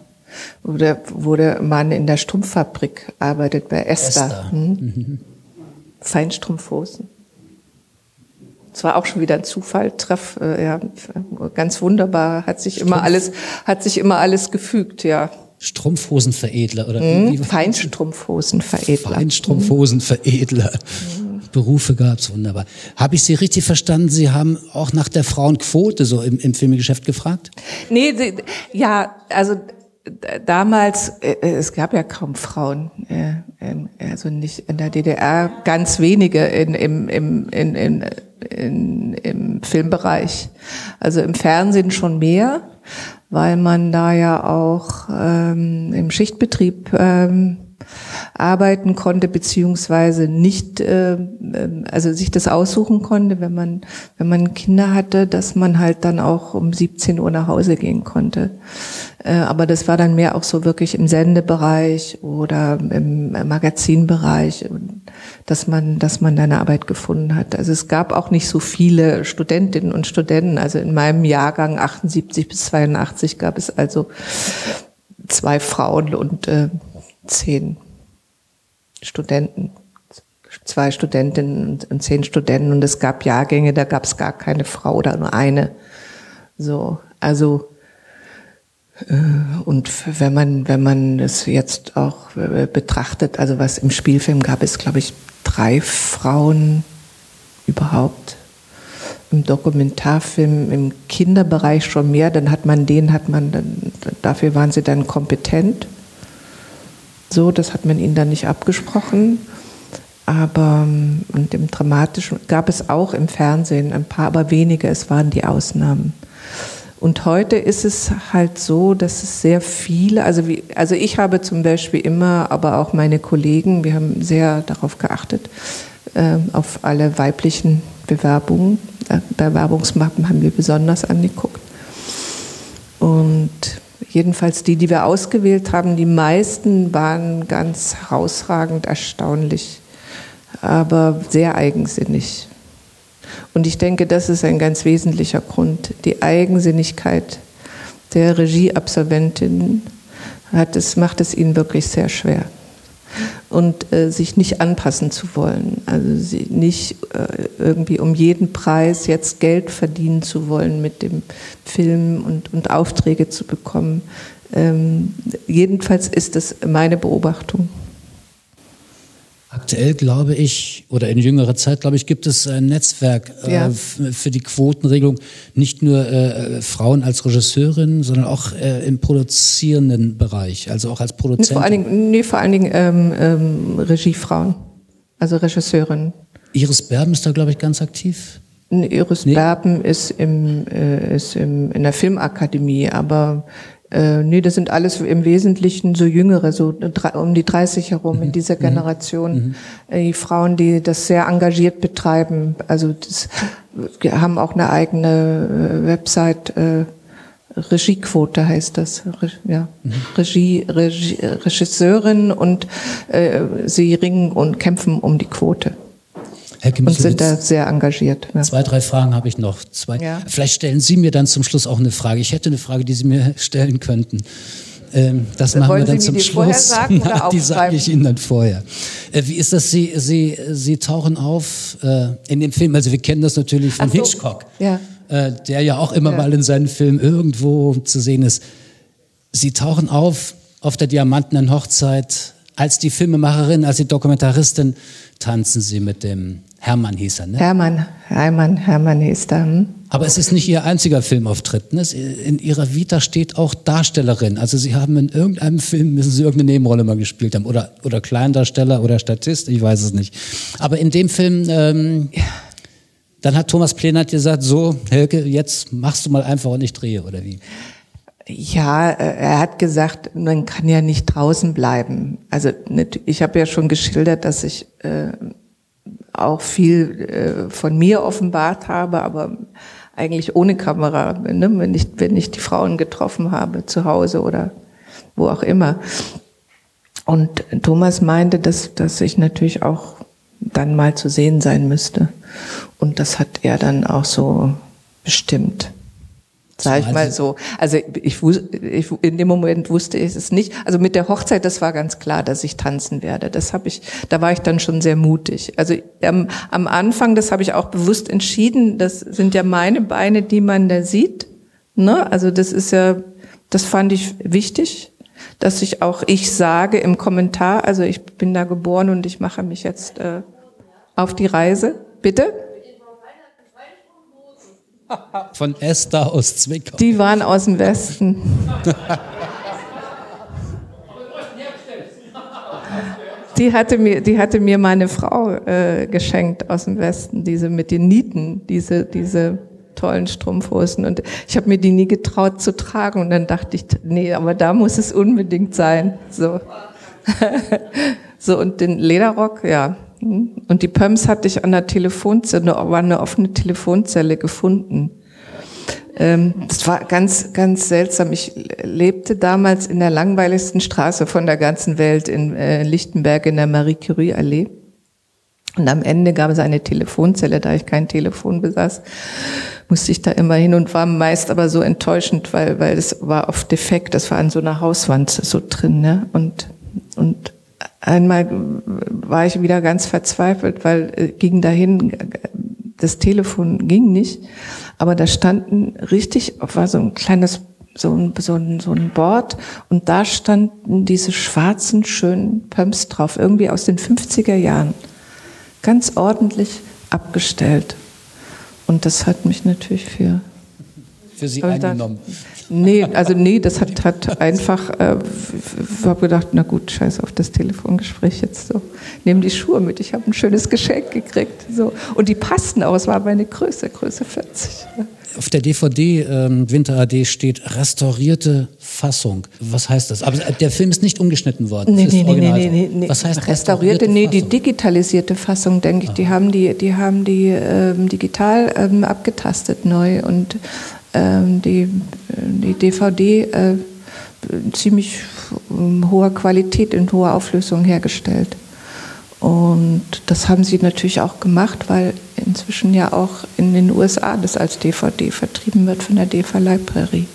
Wo der, wo der Mann in der Strumpffabrik arbeitet, bei Esther. Esther. Hm? Mhm. Feinstrumpfhosen. Es war auch schon wieder ein Zufall, Treff, äh, ja, ganz wunderbar, hat sich Strumpf. immer alles, hat sich immer alles gefügt, ja. Strumpfhosenveredler oder mhm, Feinstrumpfhosenveredler. Feinstrumpfhosenveredler. Mhm. Berufe gab's wunderbar. Habe ich Sie richtig verstanden? Sie haben auch nach der Frauenquote so im, im Filmgeschäft gefragt? Nee, ja, also damals, äh, es gab ja kaum Frauen, äh, also nicht in der DDR, ganz wenige in, im, im, in, in, in, im Filmbereich. Also im Fernsehen schon mehr, weil man da ja auch ähm, im Schichtbetrieb ähm, arbeiten konnte beziehungsweise nicht, äh, also sich das aussuchen konnte, wenn man wenn man Kinder hatte, dass man halt dann auch um 17 Uhr nach Hause gehen konnte. Äh, aber das war dann mehr auch so wirklich im Sendebereich oder im Magazinbereich, dass man dass man deine Arbeit gefunden hat. Also es gab auch nicht so viele Studentinnen und Studenten. Also in meinem Jahrgang 78 bis 82 gab es also zwei Frauen und äh, zehn Studenten, zwei Studentinnen und zehn Studenten und es gab Jahrgänge, da gab es gar keine Frau oder nur eine. So, also äh, und wenn man wenn man es jetzt auch äh, betrachtet, also was im Spielfilm gab es, glaube ich, drei Frauen überhaupt. Im Dokumentarfilm, im Kinderbereich schon mehr, dann hat man den, hat man dann, dafür waren sie dann kompetent so, das hat man ihnen dann nicht abgesprochen. Aber ähm, und im Dramatischen gab es auch im Fernsehen ein paar, aber wenige, es waren die Ausnahmen. Und heute ist es halt so, dass es sehr viele, also, wie, also ich habe zum Beispiel immer, aber auch meine Kollegen, wir haben sehr darauf geachtet, äh, auf alle weiblichen Bewerbungen. Äh, Bewerbungsmappen haben wir besonders angeguckt. Und jedenfalls die, die wir ausgewählt haben, die meisten waren ganz herausragend erstaunlich, aber sehr eigensinnig. Und ich denke, das ist ein ganz wesentlicher Grund. Die Eigensinnigkeit der Regieabsolventinnen hat es, macht es ihnen wirklich sehr schwer und äh, sich nicht anpassen zu wollen. Also nicht äh, irgendwie um jeden Preis jetzt Geld verdienen zu wollen mit dem Film und, und Aufträge zu bekommen. Ähm, jedenfalls ist das meine Beobachtung. Aktuell glaube ich, oder in jüngerer Zeit, glaube ich, gibt es ein Netzwerk äh, ja. für die Quotenregelung. Nicht nur äh, Frauen als Regisseurinnen, sondern auch äh, im produzierenden Bereich, also auch als Produzent. Nee, vor allen Dingen, nee, vor allen Dingen ähm, ähm, Regiefrauen, also Regisseurinnen. Iris Berben ist da, glaube ich, ganz aktiv. Iris nee. Berben ist, im, äh, ist im, in der Filmakademie, aber äh, nee, das sind alles im Wesentlichen so Jüngere, so um die 30 herum in mhm. dieser mhm. Generation. Mhm. Äh, die Frauen, die das sehr engagiert betreiben. Also das, haben auch eine eigene äh, Website, äh, Regiequote heißt das. Ja. Mhm. Regie, Regie, Regisseurin und äh, sie ringen und kämpfen um die Quote. Herr und sind da sehr engagiert. Ja. Zwei, drei Fragen habe ich noch. Zwei. Ja. Vielleicht stellen Sie mir dann zum Schluss auch eine Frage. Ich hätte eine Frage, die Sie mir stellen könnten. Ähm, das dann machen wir dann zum Schluss. Sagen, Na, die sage ich Ihnen dann vorher. Äh, wie ist das? Sie, Sie, Sie tauchen auf äh, in dem Film. Also wir kennen das natürlich von so. Hitchcock, ja. äh, der ja auch immer mal in seinen Filmen irgendwo zu sehen ist. Sie tauchen auf auf der Diamantenen Hochzeit als die Filmemacherin, als die Dokumentaristin tanzen Sie mit dem Hermann hieß er, ne? Hermann, Hermann, Hermann hieß er. Hm? Aber es ist nicht Ihr einziger Filmauftritt. Ne? In Ihrer Vita steht auch Darstellerin. Also Sie haben in irgendeinem Film, müssen Sie irgendeine Nebenrolle mal gespielt haben. Oder, oder Kleindarsteller oder Statist, ich weiß es nicht. Aber in dem Film, ähm, dann hat Thomas Plenert gesagt, so, Helke, jetzt machst du mal einfach und ich drehe, oder wie? Ja, äh, er hat gesagt, man kann ja nicht draußen bleiben. Also ich habe ja schon geschildert, dass ich äh, auch viel äh, von mir offenbart habe, aber eigentlich ohne Kamera, ne? wenn, ich, wenn ich die Frauen getroffen habe, zu Hause oder wo auch immer. Und Thomas meinte, dass, dass ich natürlich auch dann mal zu sehen sein müsste. Und das hat er dann auch so bestimmt. Sag ich mal so. Also ich, ich, in dem Moment wusste ich es nicht. Also mit der Hochzeit, das war ganz klar, dass ich tanzen werde. Das habe ich, da war ich dann schon sehr mutig. Also am, am Anfang, das habe ich auch bewusst entschieden. Das sind ja meine Beine, die man da sieht. Ne? Also das ist ja, das fand ich wichtig, dass ich auch ich sage im Kommentar. Also ich bin da geboren und ich mache mich jetzt äh, auf die Reise. Bitte. Von Esther aus Zwickau. Die waren aus dem Westen. Die hatte mir, die hatte mir meine Frau äh, geschenkt aus dem Westen, diese mit den Nieten, diese, diese tollen Strumpfhosen. Und ich habe mir die nie getraut zu tragen. Und dann dachte ich, nee, aber da muss es unbedingt sein. So, so und den Lederrock, ja, und die Pumps hatte ich an der Telefonzelle, war eine offene Telefonzelle gefunden. Ähm, das war ganz, ganz seltsam. Ich lebte damals in der langweiligsten Straße von der ganzen Welt in äh, Lichtenberg in der Marie Curie Allee. Und am Ende gab es eine Telefonzelle, da ich kein Telefon besaß, musste ich da immer hin und war meist aber so enttäuschend, weil, weil es war oft defekt, das war an so einer Hauswand so drin, ne? Und, und einmal war ich wieder ganz verzweifelt, weil äh, ging dahin, das Telefon ging nicht, aber da standen richtig, war so ein kleines so ein, so ein, so ein Board und da standen diese schwarzen, schönen Pumps drauf, irgendwie aus den 50er Jahren. Ganz ordentlich abgestellt. Und das hat mich natürlich für... Für Sie eingenommen. Nee, also nee, das hat, hat einfach, äh, ich habe gedacht, na gut, scheiß auf das Telefongespräch jetzt so. Nehmen die Schuhe mit, ich habe ein schönes Geschenk gekriegt. So. Und die passten auch, es war meine Größe, Größe 40. Auf der DVD ähm, Winter AD steht restaurierte Fassung. Was heißt das? Aber der Film ist nicht umgeschnitten worden. Nee, nee, nee, nee, nee, nee. Was heißt restaurierte? restaurierte nee, die digitalisierte Fassung, denke ich. Die haben die, die haben die ähm, digital ähm, abgetastet neu und die, die DVD äh, ziemlich ähm, hoher Qualität in hoher Auflösung hergestellt. Und das haben sie natürlich auch gemacht, weil inzwischen ja auch in den USA das als DVD vertrieben wird von der DEFA Library.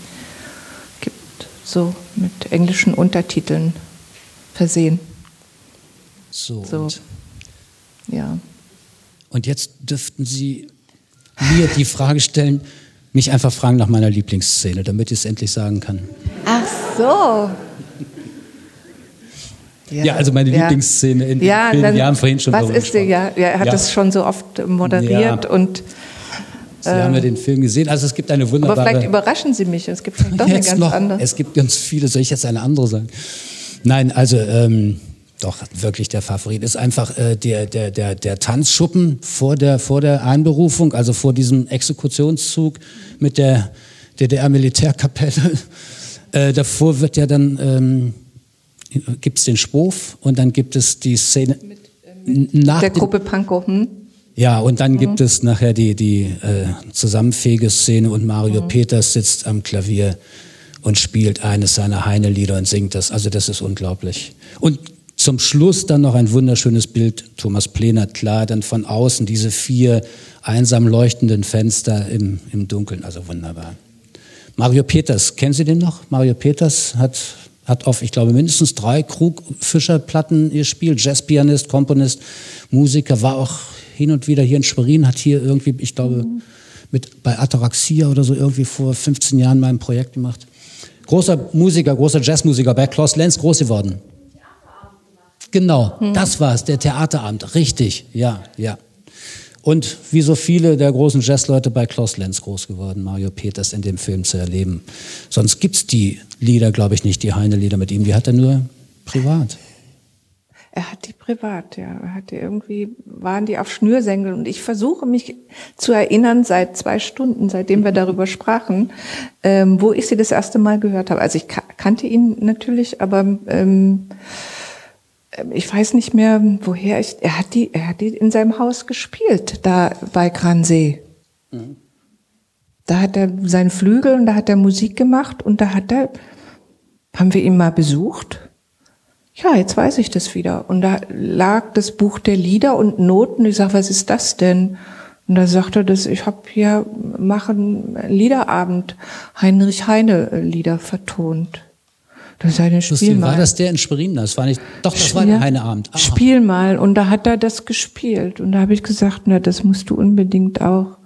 Gibt so mit englischen Untertiteln versehen. So. so. Ja. Und jetzt dürften Sie mir die Frage stellen, mich einfach fragen nach meiner Lieblingsszene, damit ich es endlich sagen kann. Ach so. Ja, ja also meine ja. Lieblingsszene in ja, dem Film. Wir haben vorhin schon Was ist die, ja, er hat es schon so oft moderiert und Sie ähm, haben ja den Film gesehen. Also es gibt eine wunderbare. Aber vielleicht überraschen Sie mich. Es gibt doch eine ganz noch, andere. Es gibt ganz viele. Soll ich jetzt eine andere sagen? Nein, also ähm, doch, wirklich der Favorit ist einfach äh, der, der, der, der Tanzschuppen vor der, vor der Einberufung, also vor diesem Exekutionszug mit der DDR-Militärkapelle. Äh, davor wird ja dann, ähm, gibt es den Spoof und dann gibt es die Szene. Mit, äh, mit nach der Gruppe Pankow, hm? Ja, und dann mhm. gibt es nachher die, die äh, zusammenfähige Szene und Mario mhm. Peters sitzt am Klavier und spielt eines seiner Heine-Lieder und singt das. Also das ist unglaublich. Und zum Schluss dann noch ein wunderschönes Bild, Thomas Plenert, klar, dann von außen diese vier einsam leuchtenden Fenster im, im Dunkeln, also wunderbar. Mario Peters, kennen Sie den noch? Mario Peters hat, hat auf, ich glaube, mindestens drei Krug-Fischer-Platten gespielt, Jazzpianist, Komponist, Musiker, war auch hin und wieder hier in Schwerin, hat hier irgendwie, ich glaube, mit, bei Ataraxia oder so irgendwie vor 15 Jahren mal ein Projekt gemacht. Großer Musiker, großer Jazzmusiker, bei Klaus Lenz groß geworden. Genau, hm. das war's, der Theaterabend. Richtig, ja, ja. Und wie so viele der großen Jazzleute bei Klaus Lenz groß geworden, Mario Peters in dem Film zu erleben. Sonst gibt's die Lieder, glaube ich, nicht, die Heine-Lieder mit ihm. Die hat er nur privat. Er hat die privat, ja. Er hatte irgendwie, waren die auf Schnürsenkeln. Und ich versuche mich zu erinnern, seit zwei Stunden, seitdem wir darüber sprachen, ähm, wo ich sie das erste Mal gehört habe. Also ich kannte ihn natürlich, aber ähm, ich weiß nicht mehr, woher ich, er hat die, er hat die in seinem Haus gespielt, da bei Gransee. Mhm. Da hat er seinen Flügel und da hat er Musik gemacht und da hat er, haben wir ihn mal besucht. Ja, jetzt weiß ich das wieder. Und da lag das Buch der Lieder und Noten. Ich sag, was ist das denn? Und da sagte er, das, ich habe hier machen Liederabend Heinrich Heine Lieder vertont. Das ist eine Spiel mal. War das der in Schwerin? Das war nicht. Doch, das war der Heineabend. Aha. Spiel mal. Und da hat er das gespielt. Und da habe ich gesagt, na, das musst du unbedingt auch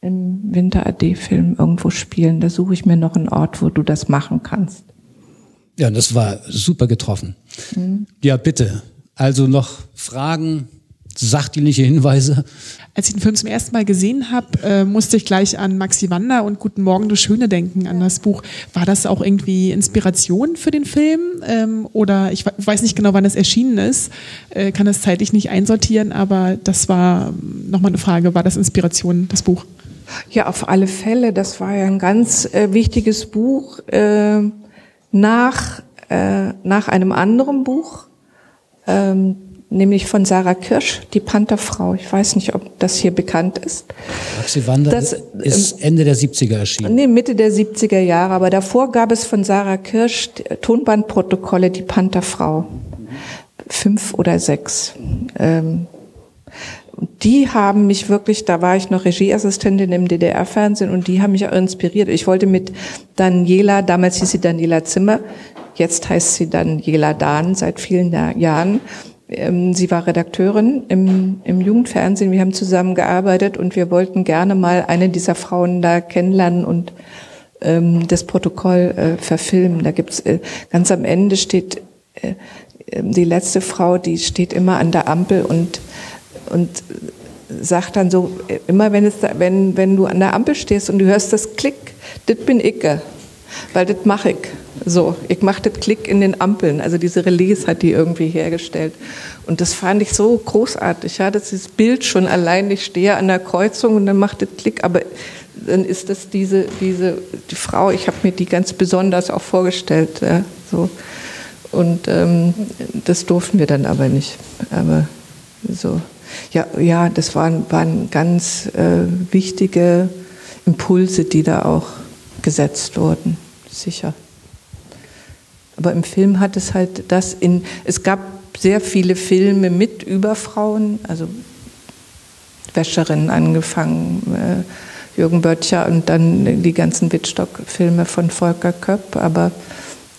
im Winter AD-Film irgendwo spielen. Da suche ich mir noch einen Ort, wo du das machen kannst. Ja, das war super getroffen. Mhm. Ja, bitte. Also noch Fragen, sachdienliche Hinweise. Als ich den Film zum ersten Mal gesehen habe, äh, musste ich gleich an Maxi Wander und Guten Morgen, du Schöne denken, an das Buch. War das auch irgendwie Inspiration für den Film? Ähm, oder ich weiß nicht genau, wann es erschienen ist, äh, kann das zeitlich nicht einsortieren, aber das war ähm, nochmal eine Frage, war das Inspiration, das Buch? Ja, auf alle Fälle. Das war ja ein ganz äh, wichtiges Buch äh, nach, äh, nach einem anderen Buch. Ähm, nämlich von Sarah Kirsch, die Pantherfrau. Ich weiß nicht, ob das hier bekannt ist. Maxi Wander das, ist Ende der 70er erschienen. Nee, Mitte der 70er Jahre. Aber davor gab es von Sarah Kirsch Tonbandprotokolle, die Pantherfrau. Fünf oder sechs. Ähm, die haben mich wirklich, da war ich noch Regieassistentin im DDR-Fernsehen und die haben mich auch inspiriert. Ich wollte mit Daniela, damals hieß sie Daniela Zimmer, jetzt heißt sie Daniela Dahn seit vielen Jahren, ähm, sie war Redakteurin im, im Jugendfernsehen. Wir haben zusammen gearbeitet und wir wollten gerne mal eine dieser Frauen da kennenlernen und ähm, das Protokoll äh, verfilmen. Da gibt's äh, ganz am Ende steht äh, ähm, die letzte Frau, die steht immer an der Ampel und und sagt dann so äh, immer wenn es da, wenn wenn du an der Ampel stehst und du hörst das Klick, das bin ich, weil das mache ich. So, ich machte Klick in den Ampeln. Also diese Relais hat die irgendwie hergestellt. Und das fand ich so großartig. Ja, das ist Bild schon allein. Ich stehe an der Kreuzung und dann macht das Klick. Aber dann ist das diese, diese, die Frau, ich habe mir die ganz besonders auch vorgestellt. Ja, so. Und ähm, das durften wir dann aber nicht. Aber so. Ja, ja, das waren, waren ganz äh, wichtige Impulse, die da auch gesetzt wurden. Sicher. Aber im Film hat es halt das in, es gab sehr viele Filme mit über Frauen, also Wäscherinnen angefangen, äh, Jürgen Böttcher und dann die ganzen Wittstock-Filme von Volker Köpp, aber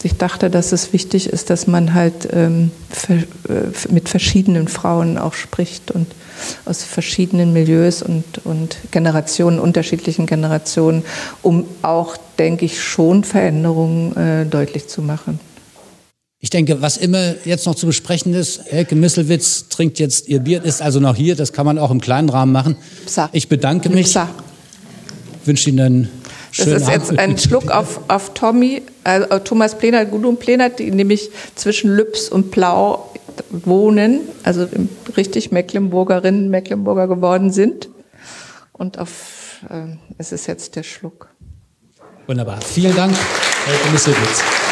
ich dachte, dass es wichtig ist, dass man halt ähm, für, äh, mit verschiedenen Frauen auch spricht und aus verschiedenen Milieus und, und Generationen, unterschiedlichen Generationen, um auch, denke ich, schon Veränderungen äh, deutlich zu machen. Ich denke, was immer jetzt noch zu besprechen ist, Elke Misselwitz trinkt jetzt ihr Bier, ist also noch hier, das kann man auch im kleinen Rahmen machen. Ich bedanke mich. Psa. Wünsche Ihnen einen schönen Das ist jetzt ein Schluck auf, auf Tommy, äh, Thomas Plenert, Gudrun Plenert, die nämlich zwischen Lübs und Plau wohnen, also richtig Mecklenburgerinnen, Mecklenburger geworden sind. Und auf, äh, es ist jetzt der Schluck. Wunderbar. Vielen Dank, Elke Misselwitz.